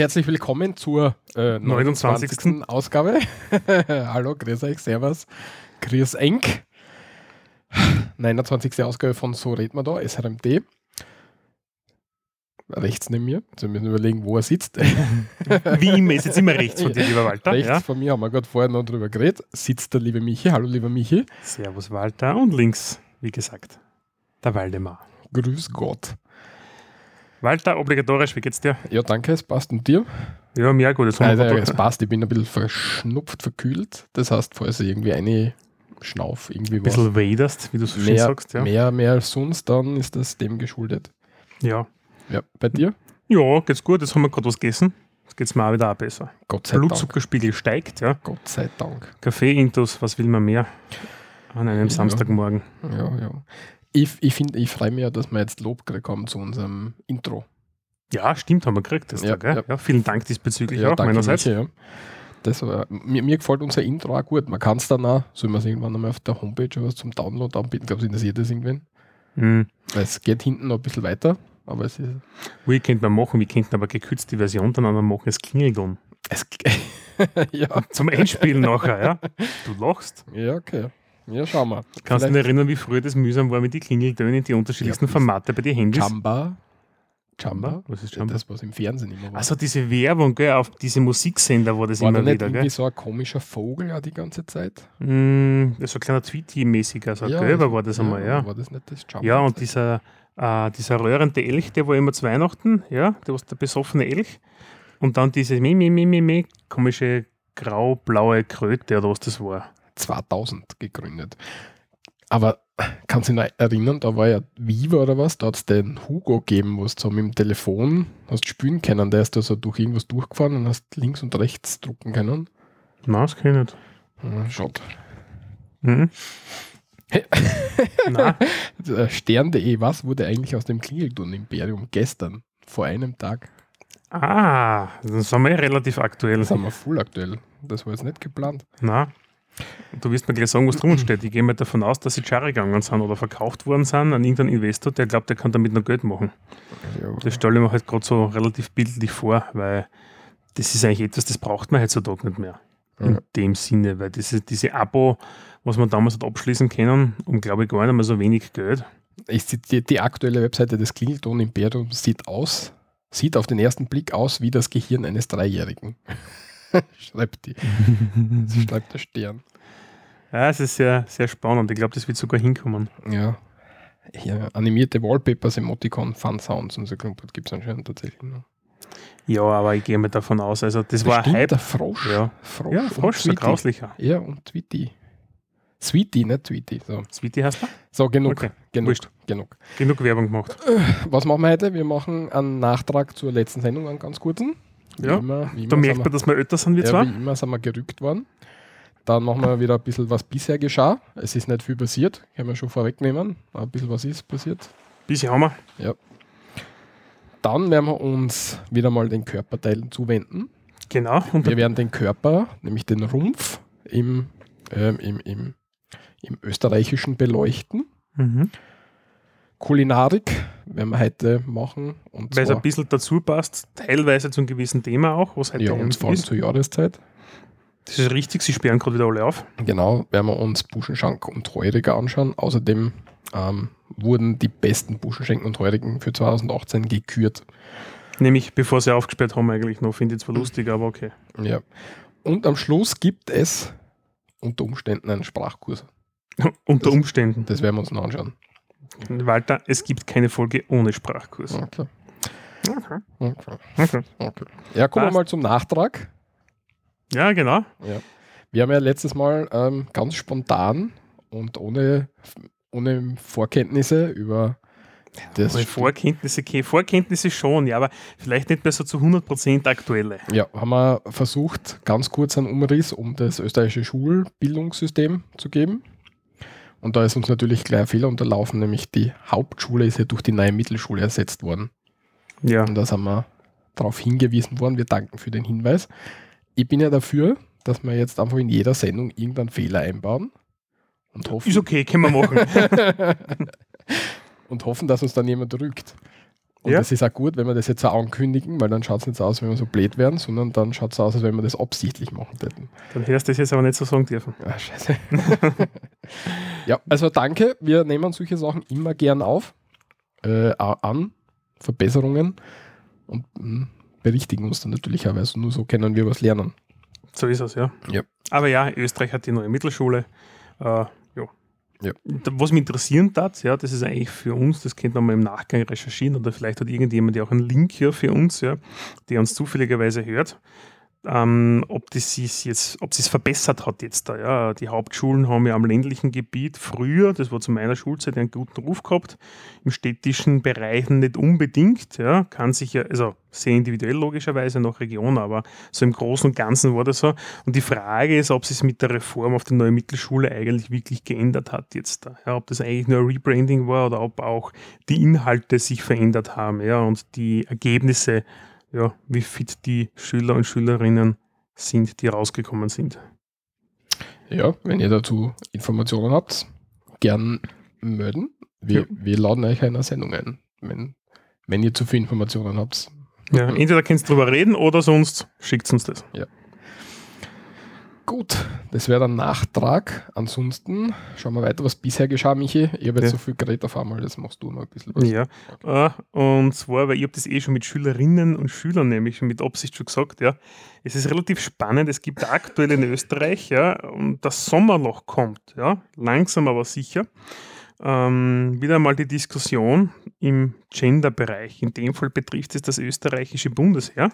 herzlich willkommen zur äh, 29. 29. Ausgabe. Hallo, grüß euch, servus, grüß eng. 29. Ausgabe von So reden wir da, SRMD. Rechts neben mir, also wir müssen überlegen, wo er sitzt. Wie immer, ist jetzt immer rechts von dir, lieber Walter. Rechts Ja? von mir haben wir gerade vorher noch drüber geredet, sitzt der liebe Michi. Hallo, lieber Michi. Servus, Walter. Und links, wie gesagt, der Waldemar. Grüß Gott. Walter, obligatorisch, wie geht's dir? Ja, danke, es passt. Und dir? Ja, mir auch gut. Also, wir es passt, ich bin ein bisschen verschnupft, verkühlt. Das heißt, falls ich irgendwie eine Schnauf, irgendwie ein bisschen waderst, wie du so schön mehr, sagst. Ja. mehr, mehr als sonst, dann ist das dem geschuldet. ja. Ja, bei dir? Ja, geht's gut. Jetzt haben wir gerade was gegessen. Jetzt geht's mir auch wieder auch besser. Gott sei Dank. Blutzuckerspiegel steigt, ja. Gott sei Dank. Kaffee-Intus, was will man mehr? An einem Ja. Samstagmorgen. Ja, ja. Ich, ich, ich freue mich ja, dass wir jetzt Lob gekriegt haben zu unserem Intro. Ja, stimmt, haben wir gekriegt. Das Ja, gell? ja. Ja. vielen Dank diesbezüglich Ja, auch danke, meinerseits. Michi, ja. Das war, mir, mir gefällt unser Intro auch gut. Man kann es dann auch, soll man es irgendwann einmal auf der Homepage oder was zum Download anbieten, glaube ich, interessiert das irgendwen. Mhm. Es geht hinten noch ein bisschen weiter, aber es ist. Wie könnte man machen? Wir könnten aber gekürzte Version dann machen. Es klingelt dann. Es, ja, Zum Endspiel nachher, ja. Du lachst. ja, okay. Ja, schauen wir. Kannst du dich erinnern, wie früher das mühsam war mit den Klingeltönen, die unterschiedlichsten Ja, Formate bei den Handys? Jamba. Jamba? Was ist Jamba? Das, was im Fernsehen immer war. Also diese Werbung, gell, auf diese Musiksender war das war da immer nicht wieder, irgendwie gell? so ein komischer Vogel ja die ganze Zeit? Mm, so ein kleiner Tweety-mäßiger, so Ja, Gelber war das einmal, ja. War das nicht das Jamba? Ja, und dieser, äh, dieser röhrende Elch, der war immer zu Weihnachten, ja, der war der besoffene Elch. Und dann diese mi, mi, mi, mi, mi, komische grau-blaue Kröte oder was das war. 2000 gegründet. Aber kannst du dich noch erinnern, da war ja Viva oder was, da hat es den Hugo gegeben, wo du so mit dem Telefon hast spielen können. Der ist da so durch irgendwas durchgefahren und hast links und rechts drucken können. Nein, das kann ich nicht. Hm, Schaut. Mhm. Nein, Äh, Stern.de, was wurde eigentlich aus dem Klingelton-Imperium gestern, vor einem Tag? ah, dann sind wir ja relativ aktuell. Das haben wir voll aktuell. Das war jetzt nicht geplant. Na, du wirst mir gleich sagen, was drum steht. Ich gehe mal davon aus, dass sie Charre gegangen sind oder verkauft worden sind an irgendeinen Investor, der glaubt, der kann damit noch Geld machen. Ja, Das stelle ich mir halt gerade so relativ bildlich vor, weil das ist eigentlich etwas, das braucht man heutzutage nicht mehr. In Ja. dem Sinne, weil diese, diese Abo, was man damals hat abschließen können, um glaube ich gar nicht mehr so wenig Geld. Ich, die, die aktuelle Webseite des Klingelton-Imperiums sieht aus, sieht auf den ersten Blick aus wie das Gehirn eines Dreijährigen. schreibt die. Das schreibt der Stern. Ja, es ist sehr, sehr spannend. Ich glaube, das wird sogar hinkommen. Ja. ja animierte Wallpapers, Emoticon, Fun Sounds und so gibt es anscheinend tatsächlich noch. Ja, aber ich gehe mal davon aus. Also, das war ein Hype. der Frosch. Ja, Frosch, ja Frosch, so grauslicher. Ja, und Tweety. Sweetie, nicht Tweety. So, Sweetie heißt er? so genug. Okay, genug, wurscht. genug. Genug Werbung gemacht. Was machen wir heute? Wir machen einen Nachtrag zur letzten Sendung, einen ganz kurzen. Wie Ja, immer, wie Da merkt man, dass wir älter sind, wir Ja, zwei. wie immer sind wir gerückt worden. Dann machen wir wieder ein bisschen, was bisher geschah. Es ist nicht viel passiert, können wir schon vorwegnehmen. Ein bisschen was ist passiert. Bisher haben wir. Dann werden wir uns wieder mal den Körperteilen zuwenden. Genau. Und Wir werden den Körper, nämlich den Rumpf, im, ähm, im, im, im österreichischen beleuchten. mhm. Kulinarik werden wir heute machen. Und Weil es ein bisschen dazu passt, teilweise zu einem gewissen Thema auch, was heute ja, und vor allem ist. zur Jahreszeit. Das ist richtig, sie sperren gerade wieder alle auf. Genau, werden wir uns Buschenschank und Heuriger anschauen. Außerdem ähm, wurden die besten Buschenschenken und Heurigen für 2018 gekürt. Nämlich bevor sie aufgesperrt haben, eigentlich noch. Finde ich zwar lustig, aber okay. Ja. Und am Schluss gibt es unter Umständen einen Sprachkurs. Unter Das- Umständen. Das werden wir uns noch anschauen. Walter, es gibt keine Folge ohne Sprachkurs. Okay. Okay. Okay. Okay. Okay. Ja, kommen wir mal zum Nachtrag. Ja, genau. Wir haben ja letztes Mal ähm, ganz spontan und ohne, ohne Vorkenntnisse über das Meine Vorkenntnisse, okay. Vorkenntnisse schon, ja, aber vielleicht nicht mehr so zu 100% aktuelle. Ja, haben wir versucht, ganz kurz einen Umriss um das österreichische Schulbildungssystem zu geben. Und da ist uns natürlich gleich ein Fehler unterlaufen, nämlich die Hauptschule ist ja durch die neue Mittelschule ersetzt worden. Ja. Und da sind wir darauf hingewiesen worden. Wir danken für den Hinweis. Ich bin ja dafür, dass wir jetzt einfach in jeder Sendung irgendeinen Fehler einbauen und hoffen, Ist okay, können wir machen. und hoffen, dass uns dann jemand drückt. Und Ja. das ist auch gut, wenn wir das jetzt so ankündigen, weil dann schaut es nicht so aus, wenn wir so blöd wären, sondern dann schaut es aus, als wenn wir das absichtlich machen täten. Dann hättest du das jetzt aber nicht so sagen dürfen. Ah, scheiße. ja, also danke. Wir nehmen solche Sachen immer gern auf, äh, auch an, Verbesserungen und mh, berichtigen uns dann natürlich auch, weil so- nur so können wir was lernen. So ist es, ja. Ja. Aber ja, Österreich hat die neue Mittelschule. Äh, ja. Was mich interessieren hat, ja, das ist eigentlich für uns, das könnte man mal im Nachgang recherchieren oder vielleicht hat irgendjemand ja auch einen Link hier für uns, ja, der uns zufälligerweise hört. Ähm, ob das sich jetzt, ob es verbessert hat jetzt da, ja. Die Hauptschulen haben ja am ländlichen Gebiet früher, das war zu meiner Schulzeit einen guten Ruf gehabt, im städtischen Bereichen nicht unbedingt, ja, kann sich ja, also sehr individuell logischerweise nach Region, aber so im Großen und Ganzen war das so. Und die Frage ist, ob sich mit der Reform auf die neue Mittelschule eigentlich wirklich geändert hat jetzt da. Ja, ob das eigentlich nur ein Rebranding war oder ob auch die Inhalte sich verändert haben, ja, und die Ergebnisse, ja, wie fit die Schüler und Schülerinnen sind, die rausgekommen sind. Ja, wenn ihr dazu Informationen habt, gern melden. Wir, Ja. wir laden euch einer Sendung ein, wenn, wenn ihr zu viel Informationen habt. Ja, entweder kannst du drüber reden oder sonst schickt uns das. Gut, das wäre der Nachtrag. Ansonsten schauen wir weiter, was bisher geschah, Michi. Ich habe jetzt Ja. so viel geredet auf einmal, das machst du noch ein bisschen. was. Ja, äh, und zwar, weil ich habe das eh schon mit Schülerinnen und Schülern nämlich schon mit Absicht schon gesagt, ja. Es ist relativ spannend, es gibt aktuell in Österreich, ja, und das Sommerloch kommt, ja, langsam aber sicher. Ähm, wieder mal die Diskussion im Gender-Bereich. In dem Fall betrifft es das österreichische Bundesheer.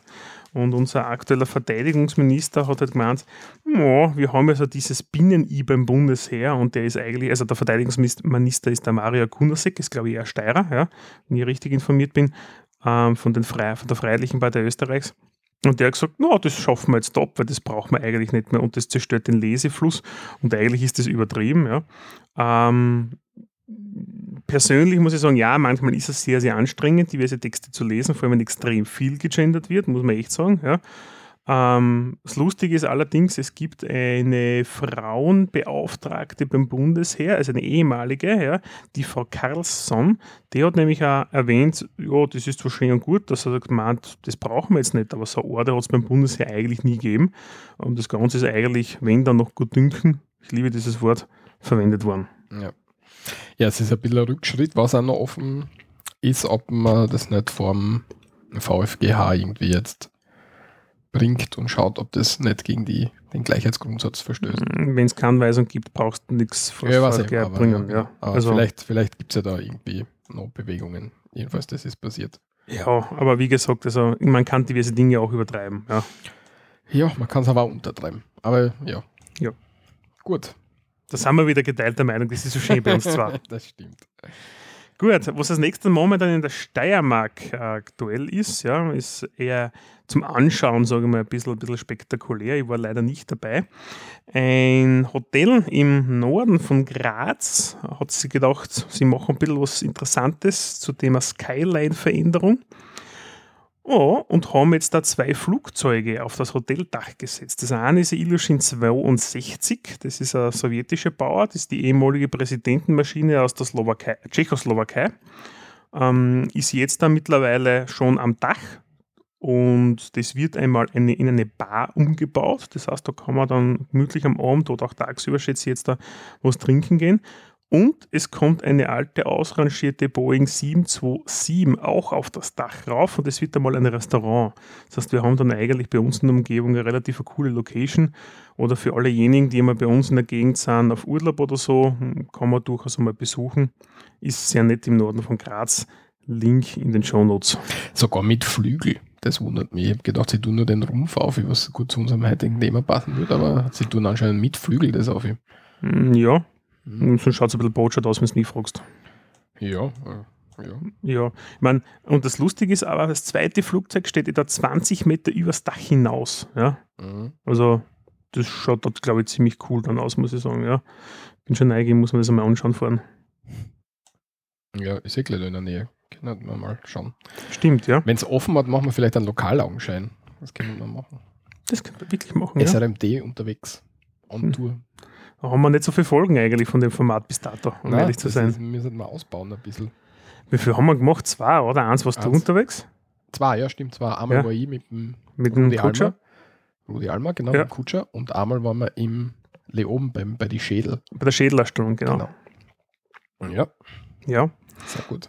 Und unser aktueller Verteidigungsminister hat halt gemeint, ja, wir haben ja so dieses Binnen-I beim Bundesheer und der ist eigentlich, also der Verteidigungsminister ist der Mario Kunasek, ist glaube ich eher Steirer, ja, wenn ich richtig informiert bin, ähm, von, den Frei, von der Freiheitlichen Partei Österreichs. Und der hat gesagt, na, das schaffen wir jetzt ab, weil das braucht man eigentlich nicht mehr und das zerstört den Lesefluss und eigentlich ist das übertrieben, ja. Ähm, persönlich muss ich sagen, ja, manchmal ist es sehr, sehr anstrengend, diverse Texte zu lesen, vor allem wenn extrem viel gegendert wird, muss man echt sagen, ja. Ähm, das Lustige ist allerdings, es gibt eine Frauenbeauftragte beim Bundesheer, also eine ehemalige, ja, die Frau Carlsson, die hat nämlich auch erwähnt, ja, das ist zwar schön und gut, dass er gemeint, das brauchen wir jetzt nicht, aber so eine Order hat es beim Bundesheer eigentlich nie gegeben. Und das Ganze ist eigentlich, wenn dann noch gut dünken, ich liebe dieses Wort, verwendet worden. Ja. Ja, es ist ein bisschen ein Rückschritt, was auch noch offen ist, ob man das nicht vom VfGH irgendwie jetzt bringt und schaut, ob das nicht gegen die, den Gleichheitsgrundsatz verstößt. Wenn es keine Anweisung gibt, brauchst du nichts vor Ja, weiß ich, VfGH aber, bringen. ja, Ja. aber Also, vielleicht, vielleicht gibt es ja da irgendwie noch Bewegungen. Jedenfalls, das ist passiert. ja, aber wie gesagt, also, man kann diverse Dinge auch übertreiben. Ja. Ja, man kann es aber auch untertreiben. Aber ja. Ja. Gut. Da sind wir wieder geteilter Meinung, das ist so schön bei uns zwar. das stimmt. Gut, was das nächste momentan in der Steiermark äh, aktuell ist, ja, ist eher zum Anschauen, sage ich mal, ein bisschen, ein bisschen spektakulär. Ich war leider nicht dabei. Ein Hotel im Norden von Graz hat sich gedacht, sie machen ein bisschen was Interessantes zum Thema Skyline-Veränderung. Oh, und haben jetzt da zwei Flugzeuge auf das Hoteldach gesetzt. Das eine ist Ilyushin 62, das ist ein sowjetischer Bauer, das ist die ehemalige Präsidentenmaschine aus der Slowakei, Tschechoslowakei. Ähm, ist jetzt da mittlerweile schon am Dach und das wird einmal eine, in eine Bar umgebaut. Das heißt, da kann man dann gemütlich am Abend oder auch tagsüber, schätze ich jetzt da, was trinken gehen. Und es kommt eine alte, ausrangierte Boeing 727 auch auf das Dach rauf und es wird einmal ein Restaurant. Das heißt, wir haben dann eigentlich bei uns in der Umgebung eine relativ coole Location. Oder für allejenigen, die immer bei uns in der Gegend sind, auf Urlaub oder so, kann man durchaus einmal besuchen. Ist sehr nett im Norden von Graz. Link in den Show Notes. Sogar mit Flügel. Das wundert mich. Ich habe gedacht, sie tun nur den Rumpf auf, was gut zu unserem heutigen Thema passen würde, aber sie tun anscheinend mit Flügel das auf. Hm, Ja, Mhm. sonst schaut es ein bisschen botschert aus, wenn du mich fragst. Ja, äh, ja. Ja, ich meine, und das Lustige ist aber, das zweite Flugzeug steht da 20 Meter übers Dach hinaus. Ja, Mhm. also das schaut dort, glaube ich, ziemlich cool dann aus, muss ich sagen. Ja, bin schon neugierig, muss man das einmal anschauen fahren. Ja, ist eh gleich in der Nähe. Können wir mal schauen. Stimmt, ja. Wenn es offen hat, machen wir vielleicht einen Lokalaugenschein. Das können wir machen. Das könnte man wirklich machen. Ja. SRMD unterwegs. On Hm. Da haben wir nicht so viele Folgen eigentlich von dem Format bis dato, um Nein, ehrlich zu sein. Ist, wir sollten mal ausbauen ein bisschen. Wie viel haben wir gemacht? Zwei, oder? Eins warst du unterwegs? Zwei, ja, stimmt. Zwei. Einmal Ja. war ich mit dem Mit dem Rudi Kutscher? Almer. Rudi Almer, genau, Ja. mit dem Kutscher. Und einmal waren wir im Leoben beim, bei die Schädel. Bei der Schädelerstellung, genau. Genau. Ja, Ja. sehr gut.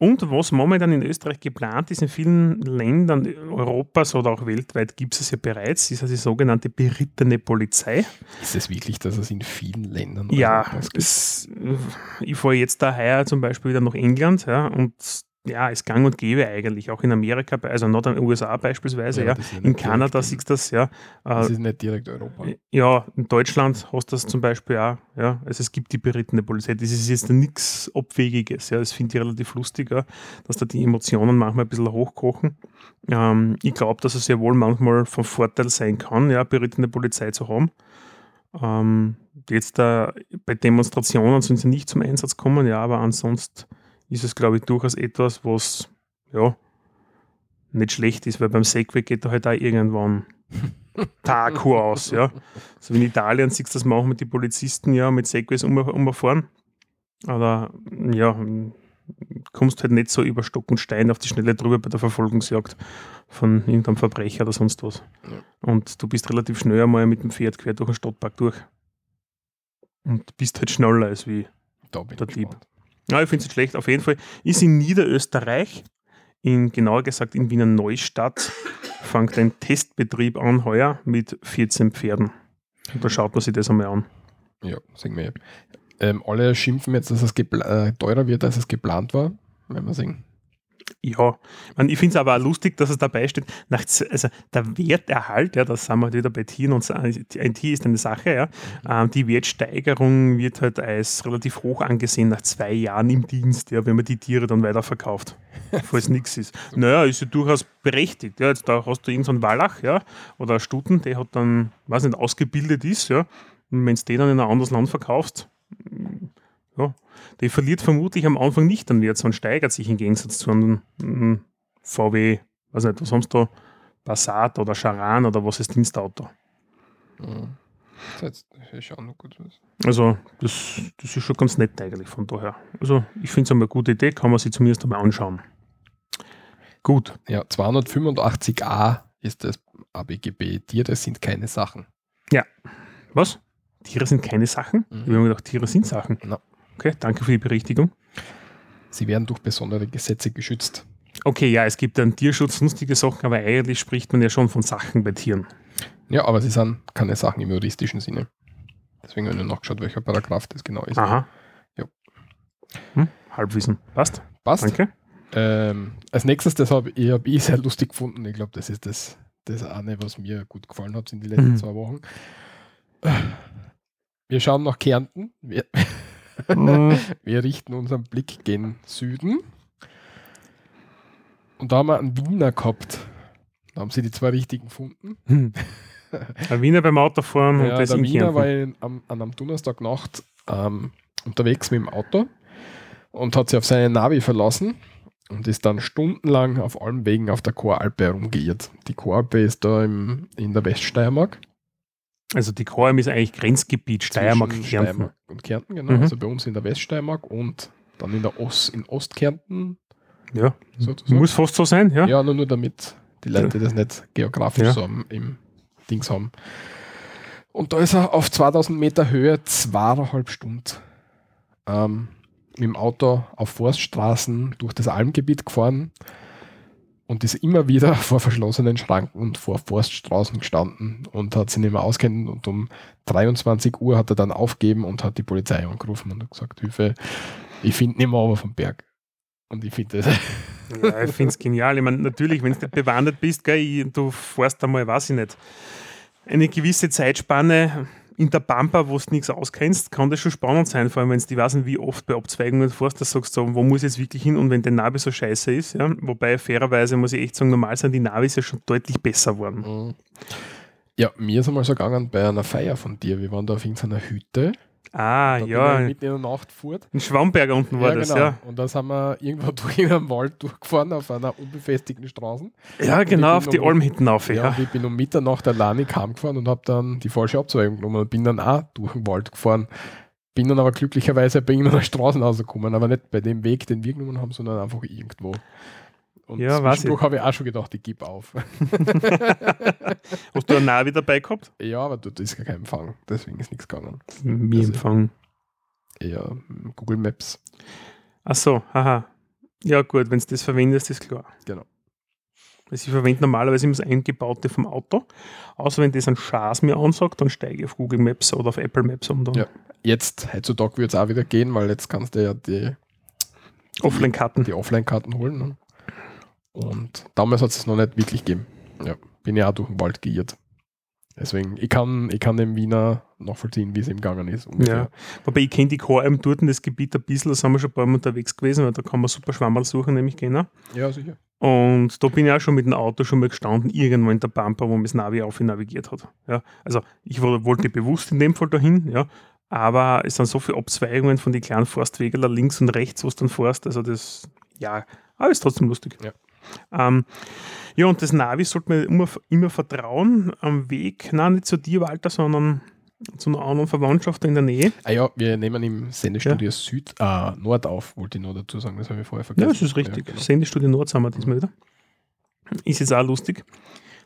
Und was momentan in Österreich geplant ist, in vielen Ländern Europas oder auch weltweit gibt es ja bereits, ist also die sogenannte berittene Polizei. Ist es wirklich, dass es in vielen Ländern Ja, Europas gibt? es, ich fahre jetzt da heuer zum Beispiel wieder nach England ja, und ja, es gang und gäbe eigentlich, auch in Amerika, also in den USA beispielsweise, ja. ist ja In Kanada siehst du das, ja. Das Äh, ist nicht direkt Europa. ja, in Deutschland hast du das zum Beispiel auch, ja. Also es gibt die berittene Polizei. Das ist jetzt nichts Abwegiges, ja. Das finde ich relativ lustig, ja, dass da die Emotionen manchmal ein bisschen hochkochen. Ähm, ich glaube, dass es sehr wohl manchmal von Vorteil sein kann, ja, berittene Polizei zu haben. Ähm, jetzt da bei Demonstrationen sind sie nicht zum Einsatz gekommen, ja, aber ansonsten ist es, glaube ich, durchaus etwas, was ja nicht schlecht ist, weil beim Segway geht da halt auch irgendwann Taku aus, ja. So wie in Italien siehst du das manchmal die Polizisten ja mit Segways um, umfahren. Aber ja, kommst halt nicht so über Stock und Stein auf die Schnelle drüber bei der Verfolgungsjagd von irgendeinem Verbrecher oder sonst was. Ja. Und du bist relativ schnell einmal mit dem Pferd quer durch den Stadtpark durch. Und bist halt schneller als wie. Der Dieb. gespannt. Ja, ich finde es nicht schlecht. Auf jeden Fall ist in Niederösterreich, in, genauer gesagt in Wiener Neustadt, fängt ein Testbetrieb an heuer mit 14 Pferden. Und da schaut man sich das einmal an. Ja, sehen wir. Ähm, alle schimpfen jetzt, dass es äh, teurer wird, als es geplant war. Wenn wir sehen. Ja, ich, mein, ich finde es aber auch lustig, dass es dabei steht, nach, also der Werterhalt, ja, das sind wir wieder bei Tieren und ein Tier ist eine Sache, ja, ähm, die Wertsteigerung wird halt als relativ hoch angesehen nach zwei Jahren im Dienst, ja, wenn man die Tiere dann weiterverkauft, falls nichts ist. Naja, ist ja durchaus berechtigt, ja, jetzt da hast du irgendeinen Wallach, ja, oder einen Stuten, der hat dann, weiß nicht, ausgebildet ist, ja, und wenn du den dann in ein anderes Land verkaufst, ja, der verliert vermutlich am Anfang nicht an Wert, sondern steigert sich im Gegensatz zu einem mm, VW, weiß nicht, was haben sie da? Passat oder Charan oder was ist Dienstauto. Mhm. Das ist schon noch gut. Also, das, das ist schon ganz nett eigentlich von daher. Also, ich finde es eine gute Idee, kann man sich zumindest einmal anschauen. Gut. Ja, 285a ist das ABGB. Tiere sind keine Sachen. Was? Tiere sind keine Sachen? Mhm. Ich habe mir gedacht, Tiere sind Sachen. Na. Okay, danke für die Berichtigung. Sie werden durch besondere Gesetze geschützt. Okay, ja, es gibt einen Tierschutz, sonstige Sachen, aber eigentlich spricht man ja schon von Sachen bei Tieren. Ja, aber sie sind keine Sachen im juristischen Sinne. Deswegen habe ich nur nachgeschaut, welcher Paragraph das genau ist. Aha. Ja. Hm, Halbwissen. Passt. Passt. Danke. Ähm, als nächstes, das habe ich, hab ich sehr lustig gefunden. Ich glaube, das ist das, das eine, was mir gut gefallen hat in den letzten Mhm. zwei Wochen. Wir schauen nach Kärnten. Wir. Wir richten unseren Blick gen Süden. Und da haben wir einen Wiener gehabt. Da haben sie die zwei richtigen gefunden. Hm. Ein Wiener beim Autofahren und Ja, das der Wiener war am, an einem Donnerstagnacht ähm, unterwegs mit dem Auto und hat sich auf seine Navi verlassen und ist dann stundenlang auf allen Wegen auf der Choralpe herumgeirrt. Die Choralpe ist da im, in der Weststeiermark. Also die Choralm ist eigentlich Grenzgebiet Steiermark, Kärnten. Steiermark und Kärnten, genau. Mhm. Also bei uns in der Weststeiermark und dann in der Ost, in Ostkärnten Ja, sozusagen. muss fast so sein, ja. Ja, nur, nur damit die Leute das nicht geografisch Ja. so am, im Dings haben. Und da ist er auf 2000 Meter Höhe zweieinhalb Stunden ähm, mit dem Auto auf Forststraßen durch das Almgebiet gefahren und ist immer wieder vor verschlossenen Schranken und vor Forststraßen gestanden und hat sich nicht mehr auskennen und um 23 Uhr hat er dann aufgeben und hat die Polizei angerufen und gesagt, Hilfe, ich finde nicht mehr aber vom Berg. Und ich finde das Ja, ich finde es genial. Ich meine, natürlich, wenn du nicht bewandert bist, gell, ich, du fährst einmal, weiß ich nicht, eine gewisse Zeitspanne in der Pampa, wo du nichts auskennst, kann das schon spannend sein, vor allem wenn du, ich weiß nicht, wie oft bei Abzweigungen fährst, dass du sagst, so, wo muss ich jetzt wirklich hin und wenn der Navi so scheiße ist, ja, wobei fairerweise muss ich echt sagen, normal sind die Navis ja schon deutlich besser geworden. Mhm. Ja, mir ist einmal so gegangen bei einer Feier von dir. Wir waren da auf irgendeiner Hütte Ah, ja. mitten in der Nacht fort. In Schwamberg unten war das, ja. Und da sind wir irgendwo durch in einem Wald durchgefahren auf einer unbefestigten Straße. Ja, ich genau, auf die noch- Almhitten auf, Ja, ja. und ich bin um Mitternacht alleine heimgefahren und habe dann die falsche Abzweigung genommen und bin dann auch durch den Wald gefahren. Bin dann aber glücklicherweise bei irgendeiner Straße rausgekommen, aber nicht bei dem Weg, den wir genommen haben, sondern einfach irgendwo. Und Ja, zwischendurch habe ich auch schon gedacht, ich gebe auf. Hast du ein Navi dabei gehabt? ja, aber dort ist gar kein Empfang, deswegen ist nichts gegangen. Wie Also- empfangen. Eher Google Maps. Ach so, haha. Ja, gut, wenn du das verwendest, ist klar. Genau. Also ich verwende normalerweise immer das Eingebaute vom Auto. Außer wenn das ein Schaß mir ansagt, dann steige ich auf Google Maps oder auf Apple Maps um. Dann Ja. Jetzt, heutzutage wird es auch wieder gehen, weil jetzt kannst du ja die, Offline-Karten. die Offline-Karten holen. Ne? Und damals hat es noch nicht wirklich gegeben. Ja, bin ja auch durch den Wald geirrt. Deswegen, ich kann, ich kann dem Wiener nachvollziehen, wie es ihm gegangen ist. Ja. Wobei ich kenne die Choralm dort in das Gebiet ein bisschen, da sind wir schon ein paar Mal unterwegs gewesen, weil da kann man super Schwammerl suchen, nämlich genau. ja, sicher. Und da bin ich auch schon mit dem Auto schon mal gestanden, irgendwo in der Pampa, wo mir das Navi auf navigiert hat. Ja, also ich wo- wollte bewusst in dem Fall dahin, ja, aber es sind so viele Abzweigungen von den kleinen Forstwegen links und rechts, wo du dann fährst, also das, ja, aber ist trotzdem lustig. Ja. Ähm, ja, und das Navi sollte man immer, immer vertrauen am Weg, nein, nicht zu dir, Walter, sondern zu einer anderen Verwandtschaft in der Nähe. Ah ja, wir nehmen im Sendestudio Süd, äh, Nord auf, wollte ich noch dazu sagen, das habe ich vorher Ja, vergessen. das ist richtig. Ja, genau. Sendestudio Nord sind wir diesmal wieder. Ist jetzt auch lustig.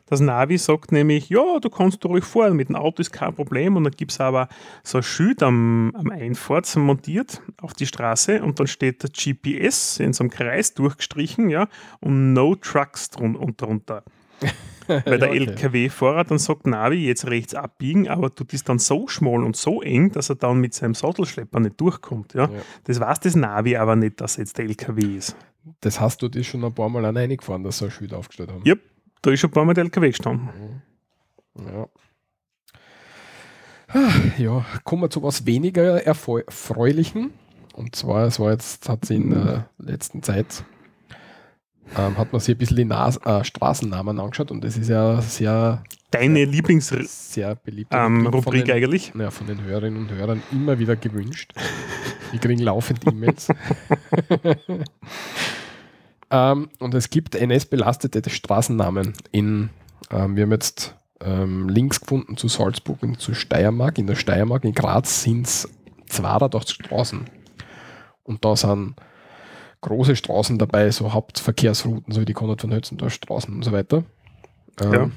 Das Navi sagt nämlich, ja, du kannst ruhig fahren, mit dem Auto ist kein Problem. Und dann gibt es aber so ein Schild am, am Einfahrt montiert auf die Straße und dann steht der GPS in so einem Kreis durchgestrichen, ja, und No Trucks drun und drunter. Weil der Ja, okay. LKW-Fahrer dann sagt, Navi, jetzt rechts abbiegen, aber tut ist dann so schmal und so eng, dass er dann mit seinem Sattelschlepper nicht durchkommt. Ja. Ja. Das weiß das Navi aber nicht, dass jetzt der LKW ist. Das hast du dir schon ein paar Mal alleine gefahren, dass sie ein Schild aufgestellt haben. Ja. Da ist schon ein paar Mal der LKW gestanden. Ja. Ah, Ja, kommen wir zu was weniger erfreu- erfreulichen. Und zwar, es war jetzt, hat sie in der letzten Zeit, ähm, hat man sich ein bisschen die Nas äh, Straßennamen angeschaut und das ist ja sehr, Deine Lieblingsrubrik sehr beliebt. ähm, Rubrik den, eigentlich? ja, von den Hörerinnen und Hörern immer wieder gewünscht. Die kriegen laufend E-Mails. ähm, und es gibt NS-belastete Straßennamen in, ähm, wir haben jetzt ähm, Links gefunden zu Salzburg und zu Steiermark. In der Steiermark, in Graz sind es 280 Straßen. Und da sind große Straßen dabei, so Hauptverkehrsrouten, so wie die Konrad von Hötzendorf Straßen und so weiter. Ähm, Ja.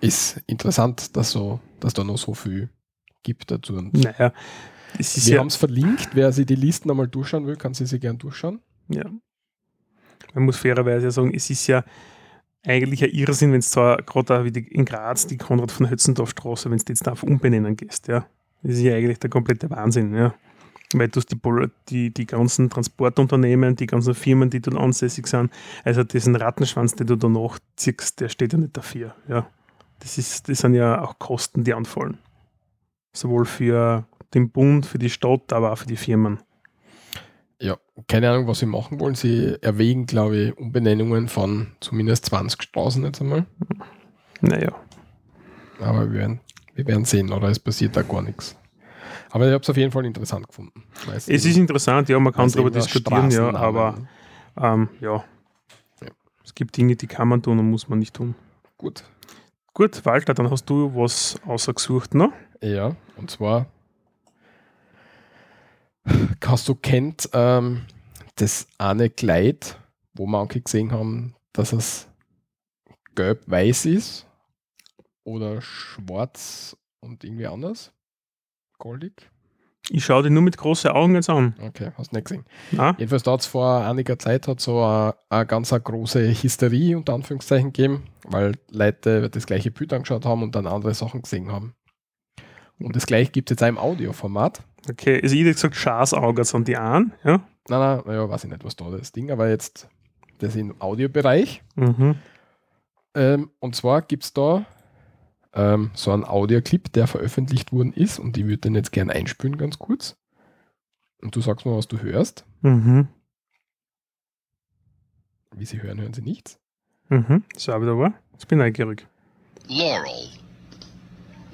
Ist interessant, dass, so, dass da noch so viel gibt dazu. Und Naja, wir ja, haben es verlinkt. Wer sich die Listen einmal durchschauen will, kann sie sich gern durchschauen. ja. Man muss fairerweise sagen, es ist ja eigentlich ein Irrsinn, wenn es zwar gerade wie in Graz die Konrad von Hötzendorf Straße, wenn du jetzt darauf umbenennen gehst, ja. Das ist ja eigentlich der komplette Wahnsinn, ja. Weil du die, die, die ganzen Transportunternehmen, die ganzen Firmen, die dort ansässig sind, also diesen Rattenschwanz, den du da nachziehst, der steht ja nicht dafür, ja. Das, ist, das sind ja auch Kosten, die anfallen. Sowohl für den Bund, für die Stadt, aber auch für die Firmen. Ja, keine Ahnung, was sie machen wollen. Sie erwägen, glaube ich, Umbenennungen von zumindest 20 Straßen jetzt einmal. Naja. Aber wir werden, wir werden sehen, oder es passiert da gar nichts. Aber ich habe es auf jeden Fall interessant gefunden. Es ist interessant, ja, man kann darüber diskutieren, ja, aber ähm, ja. Ja. Es gibt Dinge, die kann man tun und muss man nicht tun. Gut. Gut, Walter, dann hast du was ausgesucht, ne? Ja, und zwar hast du kennt ähm, das eine Kleid, wo manche gesehen haben, dass es gelb-weiß ist oder schwarz und irgendwie anders? Goldig? Ich schaue dich nur mit großen Augen jetzt an. Okay, hast nicht gesehen. Na? Jedenfalls da hat es vor einiger Zeit hat so eine, ganz eine große Hysterie unter Anführungszeichen gegeben, weil Leute das gleiche Bild angeschaut haben und dann andere Sachen gesehen haben. Und das gleiche gibt es jetzt auch im Audioformat. Okay, also ich hätte gesagt, Schaßauge sind die an, ja? Nein, nein, naja, weiß ich nicht, was da das Ding, aber jetzt das im Audiobereich. Mhm. Ähm, und zwar gibt es da ähm, so einen Audioclip, der veröffentlicht worden ist und ich würde den jetzt gerne einspielen, ganz kurz. Und du sagst mal, was du hörst. Mhm. Wie sie hören, hören sie nichts. Mhm. Ist auch wieder wahr. Jetzt bin ich neugierig. Laurel.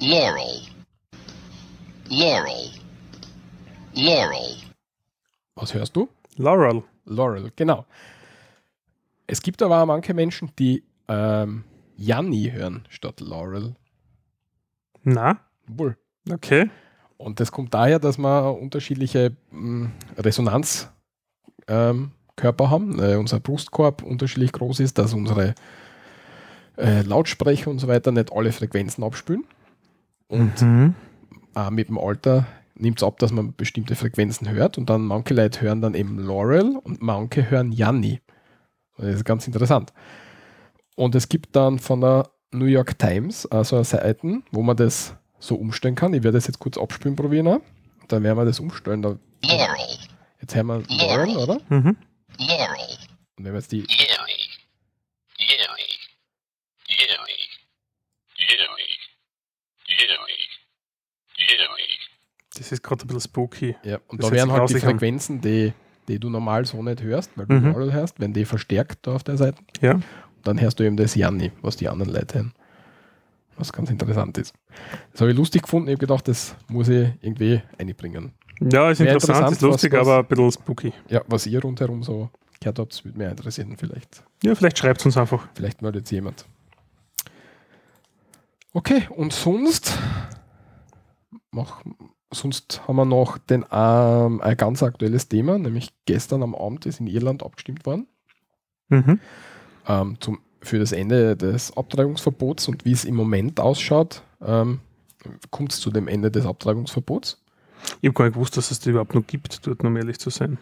Laurel. Laurel. Laurel. Was hörst du? Laurel. Laurel, genau. Es gibt aber auch manche Menschen, die ähm, Janni hören statt Laurel. Na, Wohl. okay. Und das kommt daher, dass wir unterschiedliche mh, Resonanzkörper ähm, haben. Äh, unser Brustkorb unterschiedlich groß ist, dass unsere äh, Lautsprecher und so weiter nicht alle Frequenzen abspülen. Und Mhm. Auch mit dem Alter nimmt es ab, dass man bestimmte Frequenzen hört. Und dann manche Leute hören dann eben Laurel und manche hören Janni. Das ist ganz interessant. Und es gibt dann von der New York Times also Seiten, wo man das so umstellen kann. Ich werde das jetzt kurz abspielen probieren. auch. Dann werden wir das umstellen. Laurel. jetzt hören wir Laurel, oder? Mhm. Laurel. Und wenn wir jetzt die Yelly. Das ist gerade ein bisschen spooky. Ja, und Das da sich halt die. Frequenzen, die, die du normal so nicht hörst, weil du Mhm. Laurel hörst, wenn die verstärkt da auf der Seite, Ja. dann hörst du eben das Janni, was die anderen Leute hören. Was ganz interessant ist. Das habe ich lustig gefunden. Ich habe gedacht, das muss ich irgendwie einbringen. Ja, ist interessant, interessant, ist lustig, was- was- aber ein bisschen spooky. Ja, was ihr rundherum so gehört habt, würde mich interessieren. Vielleicht, Ja, vielleicht schreibt es uns einfach. vielleicht meldet sich jemand. Okay, und sonst, mach, sonst haben wir noch den, ähm, ein ganz aktuelles Thema, nämlich gestern am Abend ist in Irland abgestimmt worden. Mhm. ähm, zum, für das Ende des Abtreibungsverbots und wie es im Moment ausschaut, ähm, kommt es zu dem Ende des Abtreibungsverbots. Ich habe gar nicht gewusst, dass es das überhaupt noch gibt, dort, um ehrlich zu sein.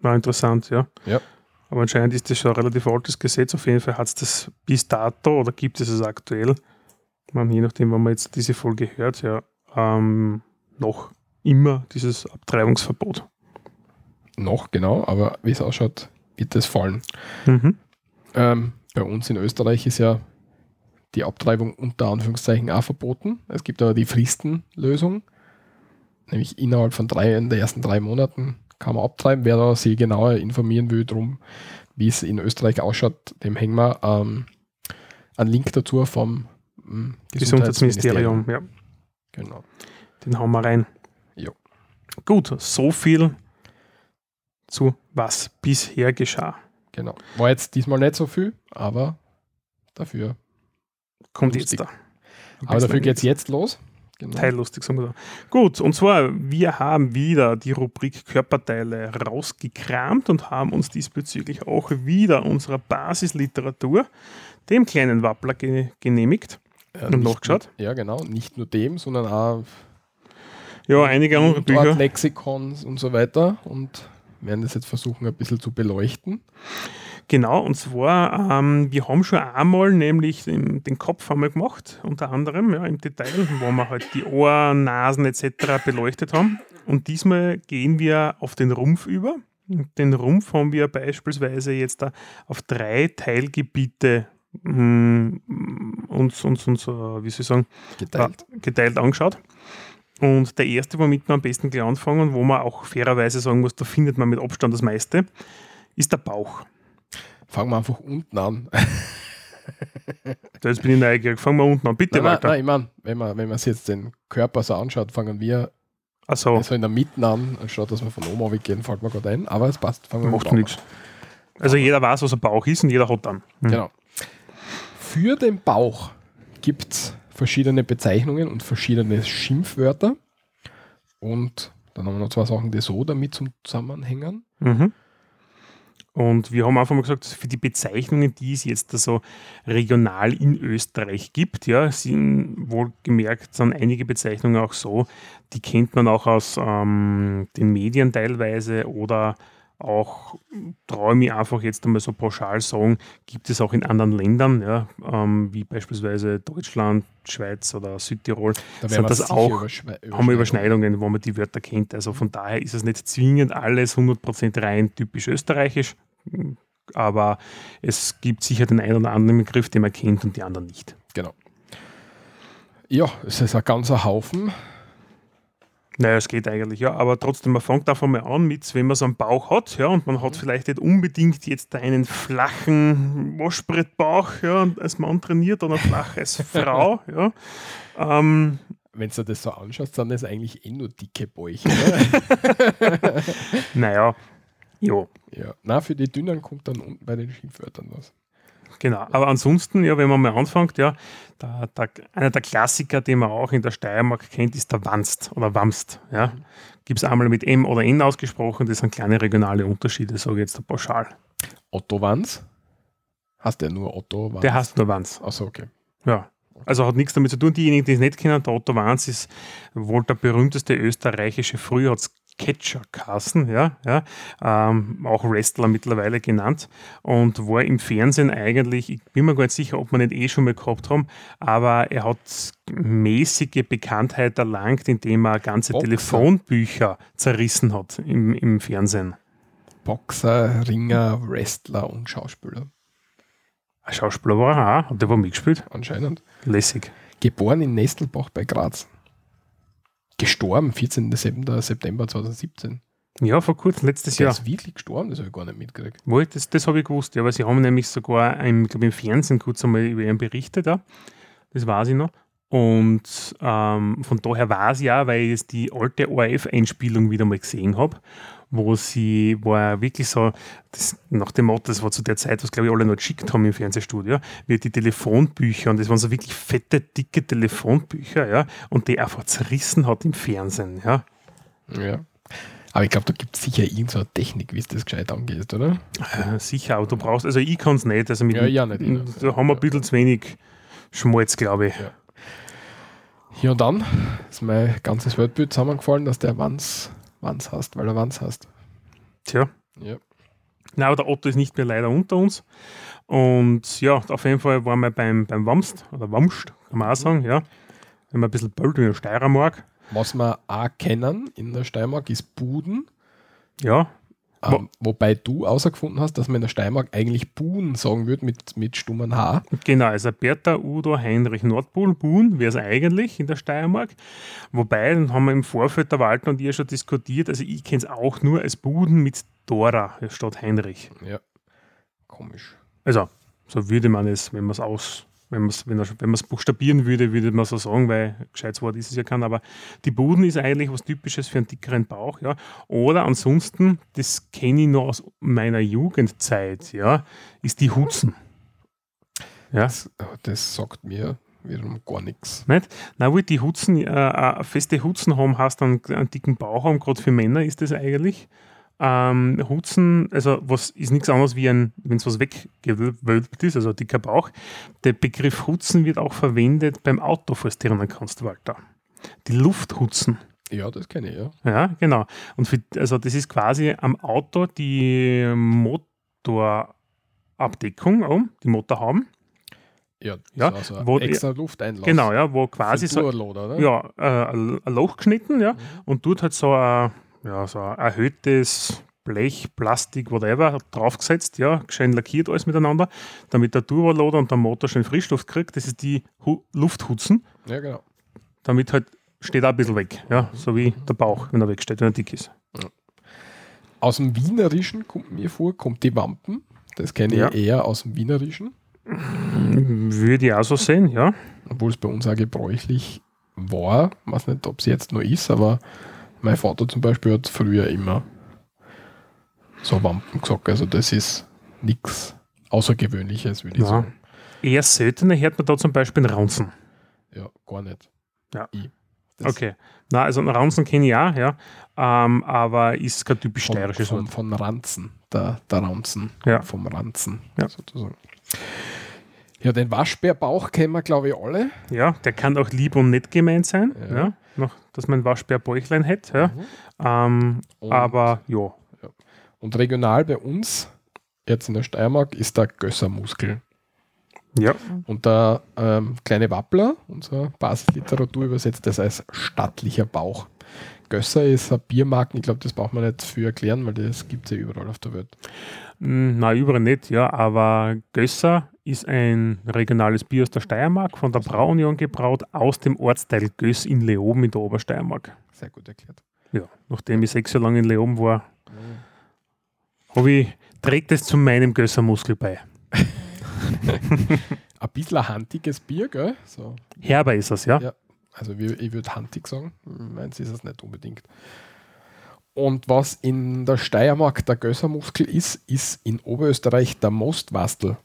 War interessant, ja. Ja. Aber anscheinend ist das schon ein relativ altes Gesetz. Auf jeden Fall hat es das bis dato oder gibt es es aktuell, meine, je nachdem, wann man jetzt diese Folge hört, ja, ähm, noch immer dieses Abtreibungsverbot. Noch genau, aber wie es ausschaut, wird es fallen. Mhm. Ähm, bei uns in Österreich ist ja die Abtreibung unter Anführungszeichen auch verboten. Es gibt aber die Fristenlösung, nämlich innerhalb von drei, in den ersten drei Monaten kann man abtreiben. Wer da sich genauer informieren will, drum, wie es in Österreich ausschaut, dem hängen wir ähm, einen Link dazu vom ähm, Gesundheitsministerium, ja. Genau. Den hauen wir rein. Jo. Gut, so viel zu was bisher geschah. Genau. War jetzt diesmal nicht so viel, aber dafür. Kommt Lustig. jetzt da. Aber dafür geht es jetzt los. Genau. Teillustig, sagen wir so. Gut, und zwar, wir haben wieder die Rubrik Körperteile rausgekramt und haben uns diesbezüglich auch wieder unserer Basisliteratur, dem kleinen Wappler, ge genehmigt. Äh, Und nachgeschaut? Nur, ja, genau. Nicht nur dem, sondern auch Ja, einige andere Bücher. Lexikons und so weiter. Und werden das jetzt versuchen, ein bisschen zu beleuchten. Genau, und zwar, ähm, wir haben schon einmal nämlich den, den Kopf einmal gemacht, unter anderem ja, im Detail, wo wir halt die Ohren, Nasen etc. beleuchtet haben. Und diesmal gehen wir auf den Rumpf über. Und Den Rumpf haben wir beispielsweise jetzt da auf drei Teilgebiete mm, uns, uns, uns äh, wie soll ich sagen, Geteilt. ja, geteilt angeschaut. Und der erste, womit wir am besten gleich anfangen, wo man auch fairerweise sagen muss, da findet man mit Abstand das meiste, ist der Bauch. Fangen wir einfach unten an. Jetzt bin ich neugierig. Fangen wir unten an. Bitte nein, weiter. nein, ich meine, wenn man, wenn man sich jetzt den Körper so anschaut, fangen wir Also, so in der Mitte an, anstatt dass wir von oben weggehen, fällt mir gerade ein. Aber es passt. Fangen wir macht nichts. Also jeder weiß, was ein Bauch ist und jeder hat dann. Bauch. Genau. Für den Bauch gibt es verschiedene Bezeichnungen und verschiedene Schimpfwörter. Und dann haben wir noch zwei Sachen, die so damit zum Zusammenhängen. Mhm. Und wir haben einfach mal gesagt, für die Bezeichnungen, die es jetzt so regional in Österreich gibt, ja, sind wohlgemerkt sind einige Bezeichnungen auch so, die kennt man auch aus ähm, den Medien teilweise oder auch, traue ich mich einfach jetzt einmal so pauschal sagen, gibt es auch in anderen Ländern, ja, ähm, wie beispielsweise Deutschland, Schweiz oder Südtirol, Da Sind das auch- haben wir Überschneidungen, wo man die Wörter kennt. Also von daher ist es nicht zwingend alles 100% rein typisch österreichisch, aber es gibt sicher den einen oder anderen Begriff, den man kennt und die anderen nicht. Genau. Ja, es ist ein ganzer Haufen. Naja, es geht eigentlich, ja, aber trotzdem, man fängt einfach mal an mit, wenn man so einen Bauch hat, ja, und man hat vielleicht nicht unbedingt jetzt einen flachen Waschbrettbauch, ja, als Mann trainiert oder flach als Frau, ja. Ähm, wenn du das so anschaust, sind das eigentlich eh nur dicke Bäuche. Naja, ja, ja. Na, für die Dünnen kommt dann unten bei den Schimpfwörtern was. Genau. Aber ansonsten, ja, wenn man mal anfängt, ja, der, der, einer der Klassiker, den man auch in der Steiermark kennt, ist der Wanst oder Wamst. Ja. Gibt es einmal mit M oder N ausgesprochen, das sind kleine regionale Unterschiede, sage ich jetzt da pauschal. Otto Wanz? Hast der nur Otto Wanz? Der heißt nur Wanz. Achso, okay. Ja. Also hat nichts damit zu tun. Diejenigen, die es nicht kennen, der Otto Wanz ist wohl der berühmteste österreichische, es Catcher Carsten, ja, ja ähm, auch Wrestler mittlerweile genannt und war im Fernsehen eigentlich, ich bin mir gar nicht sicher, ob wir nicht eh schon mal gehabt haben, aber er hat mäßige Bekanntheit erlangt, indem er ganze Boxer. Telefonbücher zerrissen hat im, im Fernsehen. Boxer, Ringer, Wrestler und Schauspieler. Ein Schauspieler war er auch, hat der war mitgespielt. Anscheinend. Lässig. Geboren in Nestelbach bei Graz. Gestorben 14. September, September 2017. Ja, vor kurzem, letztes Der Jahr. ist wirklich gestorben, das habe ich gar nicht mitgekriegt. Wohl, das, das habe ich gewusst, ja, weil sie haben nämlich sogar im, glaub, im Fernsehen kurz einmal über ihn berichtet, ja. das weiß ich noch. Und ähm, von daher weiß ich auch, weil ich jetzt die alte ORF-Einspielung wieder mal gesehen habe, wo sie, wo er wirklich so, das, nach dem Motto, das war zu der Zeit, was glaube ich alle noch geschickt haben im Fernsehstudio, wie die Telefonbücher, und das waren so wirklich fette, dicke Telefonbücher, ja, und die einfach zerrissen hat im Fernsehen, ja. Ja. Aber ich glaube, da gibt es sicher irgendeine Technik, wie es das gescheit angeht, oder? Äh, sicher, aber du brauchst, also ich kann es nicht, also mit Ja, ja, nicht jeder. da haben wir ein bisschen zu wenig Schmalz, glaube ich. Ja, und dann ist mein ganzes Weltbild zusammengefallen, dass der Wanz, Wanz hast, weil er Wanz hast. Tja. Ja. Na, aber der Otto ist nicht mehr leider unter uns. Und ja, auf jeden Fall waren wir beim, beim Wamst oder Wamst, kann man auch sagen, ja. Wenn man ein bisschen bölt wie ein Steirermark. Was wir auch kennen in der Steiermark ist Buden. Ja, Ähm, wobei du außergefunden hast, dass man in der Steiermark eigentlich Buhn sagen würde mit, mit stummen H. genau. Also Bertha, Udo, Heinrich, Nordpol, Buhn wäre es eigentlich in der Steiermark. Wobei, dann haben wir im Vorfeld der Walter und ihr schon diskutiert, also ich kenne es auch nur als Buden mit Dora statt Heinrich. Ja. Komisch. Also, so würde man es, wenn man es aus, wenn man es, wenn wenn buchstabieren würde, würde man so sagen, weil gescheites Wort ist es ja kein, aber die Buden ist eigentlich was Typisches für einen dickeren Bauch, ja. Oder ansonsten, das kenne ich noch aus meiner Jugendzeit, ja, ist die Hutzen. Ja, Das, das sagt mir wiederum gar nichts. nicht? Na, wo die Hutzen, äh, äh, feste Hutzen haben, hast dann einen dicken Bauch haben, gerade für Männer ist das eigentlich. Ähm, Hutzen, also was ist nichts anderes wie ein, wenn es was weggewölbt ist, also ein dicker Bauch. Der Begriff Hutzen wird auch verwendet beim Auto, falls du erinnern kannst, Walter. Die Lufthutzen. Ja, das kenne ich, ja. Ja, genau. Und für, also das ist quasi am Auto die Motorabdeckung, um, die Motorhaube. Ja, Ja, so, so ein wo- extra Lufteinlass. Genau, ja, wo quasi so, Turloader, oder? ja, äh, ein ein Loch geschnitten, ja, Mhm. und dort halt so ein, ja, so ein erhöhtes Blech, Plastik, whatever, draufgesetzt, ja, schön lackiert alles miteinander, damit der Turbolader und der Motor schön Frischluft kriegt. Das ist die Hu Lufthutzen, Ja, genau. damit halt steht auch ein bisschen weg, ja, so wie der Bauch, wenn er wegsteht, wenn er dick ist. Aus dem Wienerischen kommt mir vor, kommt die Wampen. Das kenne ich Ja. eher aus dem Wienerischen, Würde ich auch so sehen, ja. obwohl es bei uns auch gebräuchlich war. Ich weiß nicht, ob es jetzt noch ist, aber mein Vater zum Beispiel hat früher immer so Wampen gesagt. Also das ist nichts Außergewöhnliches, würde ich Ja. sagen. Eher seltener hört man da zum Beispiel einen Raunzen. Ja, gar nicht. Ja. Okay. Na, also einen Raunzen kenne ich auch, ja. Ähm, aber ist kein typisch Von, steirisches von, Wort. von Ranzen, der, der Ranzen, Ja. vom Ranzen Ja. sozusagen. Ja, den Waschbärbauch kennen wir, glaube ich, alle. Ja, der kann auch lieb und nett gemeint sein, Ja. ja. Noch, dass man ein Waschbärbäuchlein hätte, ja. Ähm, Und- aber ja, Und regional bei uns, jetzt in der Steiermark, ist der Gössermuskel. ja, Und der ähm, kleine Wappler, unsere Basisliteratur, übersetzt das als stattlicher Bauch. Gösser ist ein Biermarken, ich glaube, das braucht man nicht für erklären, weil das gibt es ja überall auf der Welt. Hm, na, überall nicht, ja, aber Gösser ist ein regionales Bier aus der Steiermark, von der Braunion gebraut, aus dem Ortsteil Göss in Leoben in der Obersteiermark. Sehr gut erklärt. Ja, nachdem ich sechs Jahre lang in Leoben war, habe ich, trägt es zu meinem Gössermuskel bei. Ein bisschen ein handiges Bier, gell? So, Herber ist es, ja. Ja. Also ich würde Hantig sagen. Meins ist es nicht unbedingt. Und was in der Steiermark der Gössermuskel ist, ist in Oberösterreich der Mostwastel.